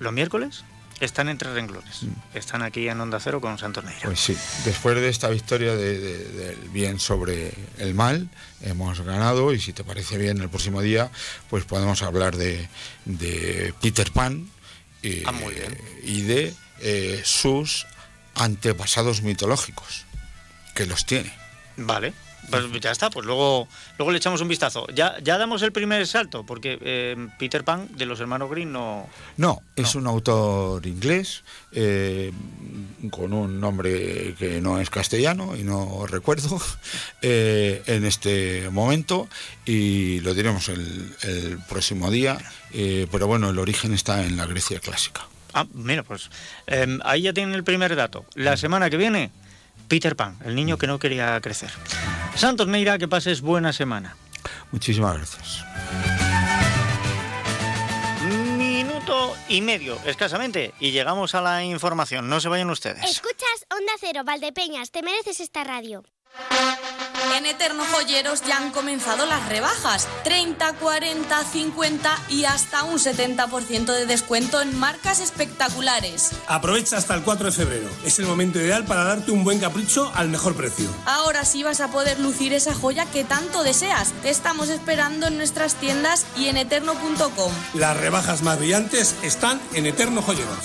los miércoles están entre renglones. Están aquí en Onda Cero con Santos Neira. Pues sí, después de esta victoria de- de- del bien sobre el mal, hemos ganado y si te parece bien el próximo día, pues podemos hablar de, de Peter Pan y, Ah, y de eh, sus antepasados mitológicos, que los tiene. Vale. Pues ya está, pues luego, luego le echamos un vistazo. Ya, ya damos el primer salto, porque eh, Peter Pan de los hermanos Green no. No, es un autor inglés eh, con un nombre que no es castellano y no recuerdo eh, en este momento y lo diremos el, el próximo día, pero bueno, el origen está en la Grecia clásica. Ah, mira, pues eh, ahí ya tienen el primer dato. La semana que viene, Peter Pan, el niño que no quería crecer. Santos Neira, que pases buena semana. Muchísimas gracias. Minuto y medio, escasamente, y llegamos a la información. No se vayan ustedes. Escuchas Onda Cero, Valdepeñas, te mereces esta radio. En Eterno Joyeros ya han comenzado las rebajas. 30, 40, 50 y hasta un 70% de descuento en marcas espectaculares. Aprovecha hasta el 4 de febrero. Es el momento ideal para darte un buen capricho al mejor precio. Ahora sí vas a poder lucir esa joya que tanto deseas. Te estamos esperando en nuestras tiendas y en eterno.com. Las rebajas más brillantes están en Eterno Joyeros.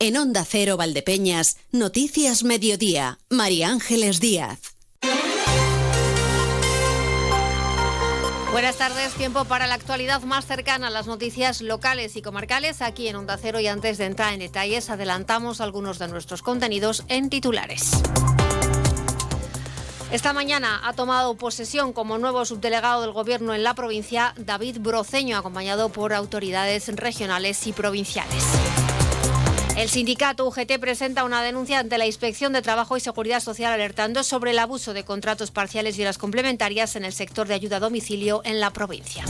En Onda Cero Valdepeñas, Noticias Mediodía, María Ángeles Díaz. Buenas tardes, tiempo para la actualidad más cercana a las noticias locales y comarcales aquí en Onda Cero y antes de entrar en detalles adelantamos algunos de nuestros contenidos en titulares. Esta mañana ha tomado posesión como nuevo subdelegado del Gobierno en la provincia David Broceño, acompañado por autoridades regionales y provinciales. El sindicato UGT presenta una denuncia ante la Inspección de Trabajo y Seguridad Social alertando sobre el abuso de contratos parciales y horas complementarias en el sector de ayuda a domicilio en la provincia.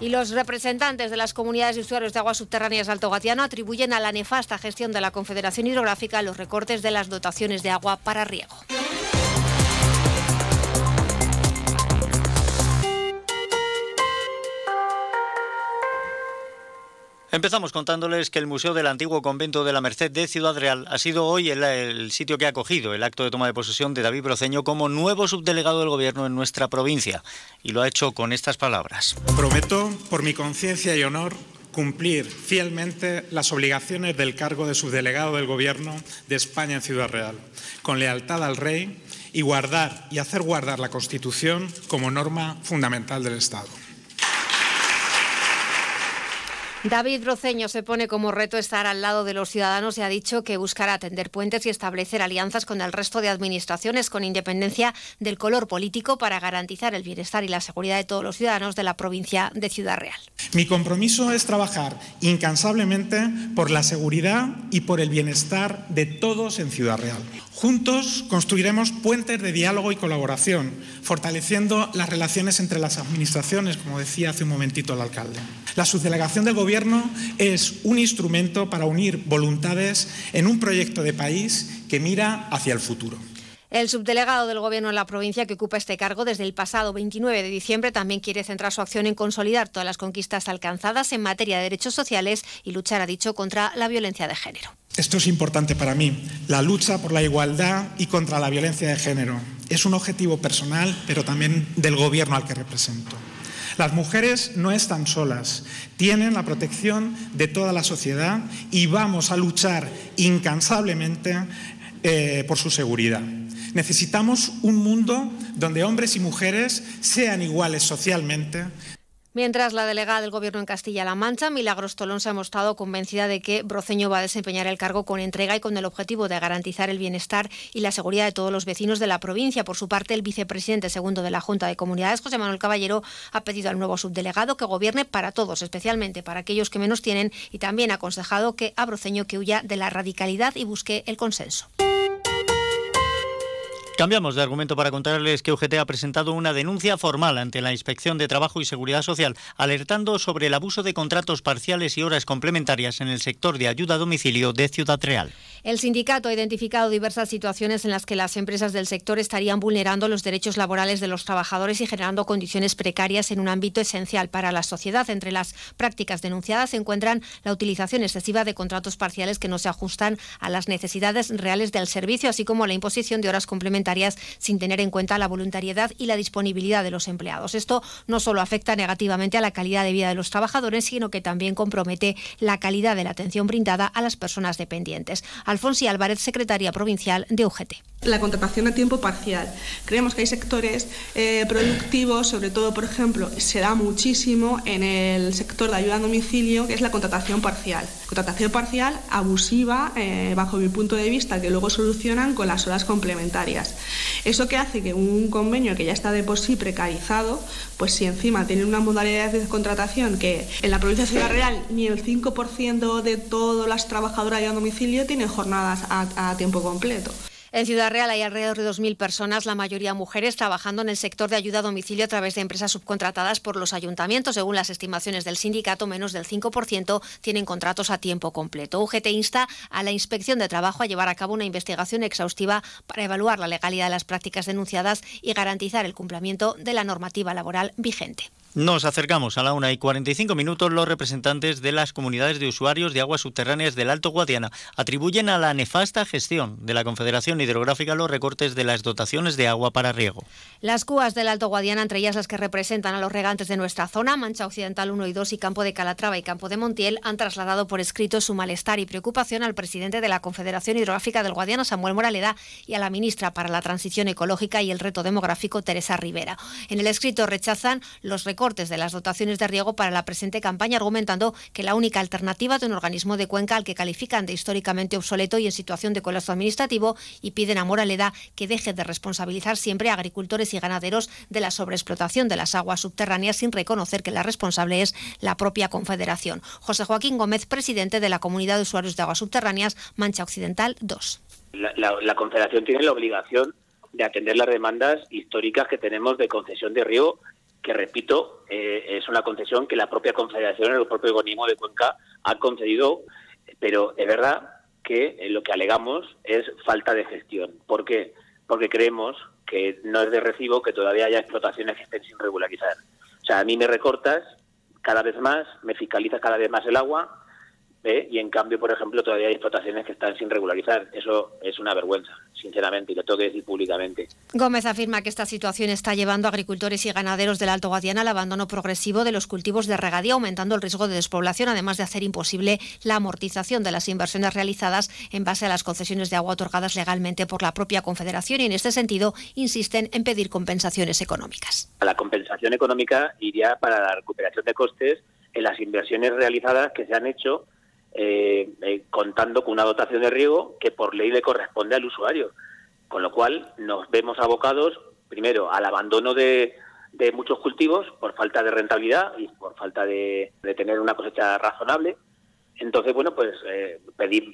Y los representantes de las comunidades de usuarios de aguas subterráneas de Alto Gatiano atribuyen a la nefasta gestión de la Confederación Hidrográfica los recortes de las dotaciones de agua para riego. Empezamos contándoles que el Museo del Antiguo Convento de la Merced de Ciudad Real ha sido hoy el, sitio que ha acogido el acto de toma de posesión de David Broceño como nuevo subdelegado del Gobierno en nuestra provincia. Y lo ha hecho con estas palabras. Prometo, por mi conciencia y honor, cumplir fielmente las obligaciones del cargo de subdelegado del Gobierno de España en Ciudad Real, con lealtad al Rey y guardar y hacer guardar la Constitución como norma fundamental del Estado. David Broceño se pone como reto estar al lado de los ciudadanos y ha dicho que buscará atender puentes y establecer alianzas con el resto de administraciones con independencia del color político para garantizar el bienestar y la seguridad de todos los ciudadanos de la provincia de Ciudad Real. Mi compromiso es trabajar incansablemente por la seguridad y por el bienestar de todos en Ciudad Real. Juntos construiremos puentes de diálogo y colaboración, fortaleciendo las relaciones entre las administraciones, como decía hace un momentito el alcalde. La subdelegación del Gobierno es un instrumento para unir voluntades en un proyecto de país que mira hacia el futuro. El subdelegado del Gobierno en la provincia que ocupa este cargo desde el pasado 29 de diciembre también quiere centrar su acción en consolidar todas las conquistas alcanzadas en materia de derechos sociales y luchar, ha dicho, contra la violencia de género. Esto es importante para mí, la lucha por la igualdad y contra la violencia de género. Es un objetivo personal, pero también del Gobierno al que represento. Las mujeres no están solas, tienen la protección de toda la sociedad y vamos a luchar incansablemente eh, por su seguridad. Necesitamos un mundo donde hombres y mujeres sean iguales socialmente, Mientras la delegada del Gobierno en Castilla-La Mancha, Milagros Tolón, se ha mostrado convencida de que Broceño va a desempeñar el cargo con entrega y con el objetivo de garantizar el bienestar y la seguridad de todos los vecinos de la provincia. Por su parte, el vicepresidente segundo de la Junta de Comunidades, José Manuel Caballero, ha pedido al nuevo subdelegado que gobierne para todos, especialmente para aquellos que menos tienen, y también ha aconsejado que a Broceño que huya de la radicalidad y busque el consenso. Cambiamos de argumento para contarles que UGT ha presentado una denuncia formal ante la Inspección de Trabajo y Seguridad Social, alertando sobre el abuso de contratos parciales y horas complementarias en el sector de ayuda a domicilio de Ciudad Real. El sindicato ha identificado diversas situaciones en las que las empresas del sector estarían vulnerando los derechos laborales de los trabajadores y generando condiciones precarias en un ámbito esencial para la sociedad. Entre las prácticas denunciadas se encuentran la utilización excesiva de contratos parciales que no se ajustan a las necesidades reales del servicio, así como la imposición de horas complementarias sin tener en cuenta la voluntariedad y la disponibilidad de los empleados. Esto no solo afecta negativamente a la calidad de vida de los trabajadores, sino que también compromete la calidad de la atención brindada a las personas dependientes. Alfonsi Álvarez, secretaria provincial de UGT. La contratación a tiempo parcial. Creemos que hay sectores eh, productivos, sobre todo, por ejemplo, se da muchísimo en el sector de ayuda a domicilio, que es la contratación parcial. Contratación parcial abusiva, eh, bajo mi punto de vista, que luego solucionan con las horas complementarias. Eso que hace que un convenio que ya está de por sí precarizado, pues si encima tiene una modalidad de contratación que en la provincia de Ciudad Real ni el 5% de todas las trabajadoras de domicilio tienen jornadas a tiempo completo. En Ciudad Real hay alrededor de 2.000 personas, la mayoría mujeres, trabajando en el sector de ayuda a domicilio a través de empresas subcontratadas por los ayuntamientos. Según las estimaciones del sindicato, menos del 5% tienen contratos a tiempo completo. UGT insta a la Inspección de Trabajo a llevar a cabo una investigación exhaustiva para evaluar la legalidad de las prácticas denunciadas y garantizar el cumplimiento de la normativa laboral vigente. Nos acercamos a la una y 45 minutos. Los representantes de las comunidades de usuarios de aguas subterráneas del Alto Guadiana atribuyen a la nefasta gestión de la Confederación Hidrográfica los recortes de las dotaciones de agua para riego. Las cuas del Alto Guadiana, entre ellas las que representan a los regantes de nuestra zona, Mancha Occidental 1 y 2 y Campo de Calatrava y Campo de Montiel, han trasladado por escrito su malestar y preocupación al presidente de la Confederación Hidrográfica del Guadiana, Samuel Moraleda, y a la ministra para la Transición Ecológica y el Reto Demográfico, Teresa Rivera. En el escrito rechazan los recortes cortes de las dotaciones de riego para la presente campaña, argumentando que la única alternativa de un organismo de cuenca al que califican de históricamente obsoleto y en situación de colapso administrativo y piden a Moraleda que deje de responsabilizar siempre a agricultores y ganaderos de la sobreexplotación de las aguas subterráneas sin reconocer que la responsable es la propia Confederación. José Joaquín Gómez, presidente de la Comunidad de Usuarios de Aguas Subterráneas Mancha Occidental 2. La, la Confederación tiene la obligación de atender las demandas históricas que tenemos de concesión de riego que repito, eh, es una concesión que la propia Confederación, el propio organismo de Cuenca ha concedido, pero es verdad que eh, lo que alegamos es falta de gestión. ¿Por qué? Porque creemos que no es de recibo que todavía haya explotaciones que estén sin regularizar. O sea, a mí me recortas cada vez más, me fiscalizas cada vez más el agua, y en cambio, por ejemplo, todavía hay explotaciones que están sin regularizar. Eso es una vergüenza, sinceramente, y lo tengo que decir públicamente. Gómez afirma que esta situación está llevando a agricultores y ganaderos del Alto Guadiana al abandono progresivo de los cultivos de regadío, aumentando el riesgo de despoblación, además de hacer imposible la amortización de las inversiones realizadas en base a las concesiones de agua otorgadas legalmente por la propia Confederación y en este sentido insisten en pedir compensaciones económicas. La compensación económica iría para la recuperación de costes en las inversiones realizadas que se han hecho eh, eh, contando con una dotación de riego que por ley le corresponde al usuario. Con lo cual nos vemos abocados, primero, al abandono de, muchos cultivos por falta de rentabilidad y por falta de, tener una cosecha razonable. Entonces, bueno, pues eh,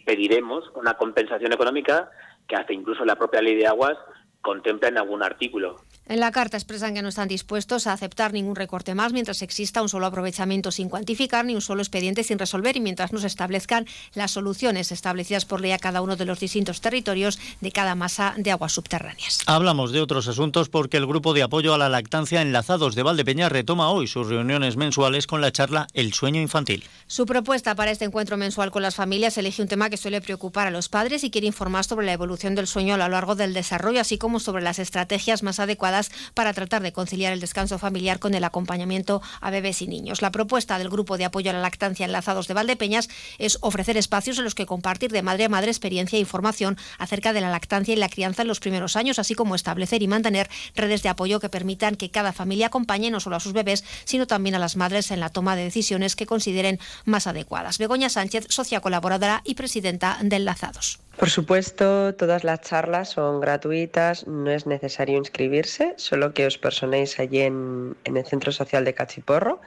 pediremos una compensación económica que hasta incluso la propia ley de aguas contempla en algún artículo. En la carta expresan que no están dispuestos a aceptar ningún recorte más mientras exista un solo aprovechamiento sin cuantificar ni un solo expediente sin resolver y mientras no se establezcan las soluciones establecidas por ley a cada uno de los distintos territorios de cada masa de aguas subterráneas. Hablamos de otros asuntos porque el grupo de apoyo a la lactancia enlazados de Valdepeña retoma hoy sus reuniones mensuales con la charla El sueño infantil. Su propuesta para este encuentro mensual con las familias elige un tema que suele preocupar a los padres y quiere informar sobre la evolución del sueño a lo largo del desarrollo, así como sobre las estrategias más adecuadas para tratar de conciliar el descanso familiar con el acompañamiento a bebés y niños. La propuesta del Grupo de Apoyo a la Lactancia Enlazados de Valdepeñas es ofrecer espacios en los que compartir de madre a madre experiencia e información acerca de la lactancia y la crianza en los primeros años, así como establecer y mantener redes de apoyo que permitan que cada familia acompañe no solo a sus bebés, sino también a las madres en la toma de decisiones que consideren más adecuadas. Begoña Sánchez, socia colaboradora y presidenta de Enlazados. Por supuesto, todas las charlas son gratuitas, no es necesario inscribirse, solo que os personéis allí en, el Centro Social de Cachiporro.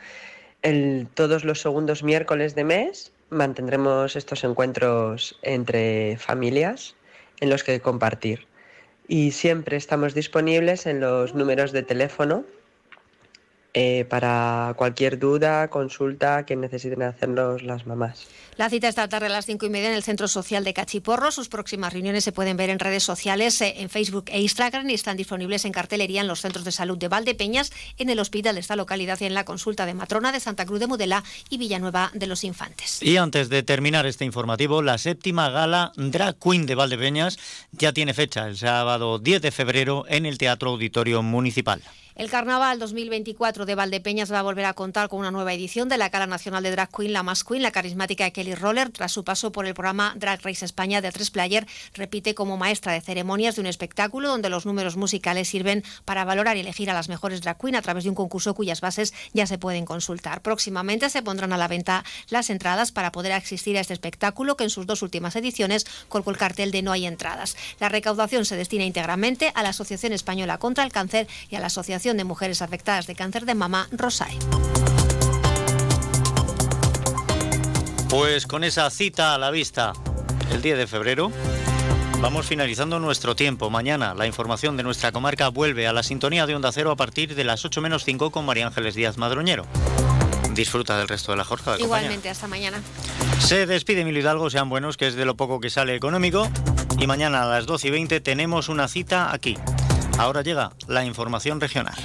todos los segundos miércoles de mes mantendremos estos encuentros entre familias en los que compartir. Y siempre estamos disponibles en los números de teléfono eh, para cualquier duda, consulta que necesiten hacernos las mamás. La cita esta tarde a las cinco y media en el Centro Social de Cachiporro. Sus próximas reuniones se pueden ver en redes sociales, eh, en Facebook e Instagram y están disponibles en cartelería en los centros de salud de Valdepeñas, en el hospital de esta localidad y en la consulta de matrona de Santa Cruz de Mudela y Villanueva de los Infantes. Y antes de terminar este informativo, la séptima gala Drag Queen de Valdepeñas ya tiene fecha, el sábado 10 de febrero en el Teatro Auditorio Municipal. El Carnaval 2024 de Valdepeñas va a volver a contar con una nueva edición de la Cara Nacional de Drag Queen, la más Queen, la carismática Kelly Roller, tras su paso por el programa Drag Race España de A3 Player, repite como maestra de ceremonias de un espectáculo donde los números musicales sirven para valorar y elegir a las mejores drag queen a través de un concurso cuyas bases ya se pueden consultar. Próximamente se pondrán a la venta las entradas para poder asistir a este espectáculo que en sus dos últimas ediciones colgó el cartel de no hay entradas. La recaudación se destina íntegramente a la Asociación Española contra el Cáncer y a la Asociación de Mujeres Afectadas de Cáncer de Mama, ROSAE. Pues con esa cita a la vista, el 10 de febrero, vamos finalizando nuestro tiempo. Mañana la información de nuestra comarca vuelve a la sintonía de Onda Cero a partir de las 8 menos 5 con María Ángeles Díaz Madroñero. Disfruta del resto de la jornada. Igualmente, hasta mañana. Se despide Emilio Hidalgo, sean buenos, que es de lo poco que sale económico. Y mañana a las 12 y 20 tenemos una cita aquí. Ahora llega la información regional.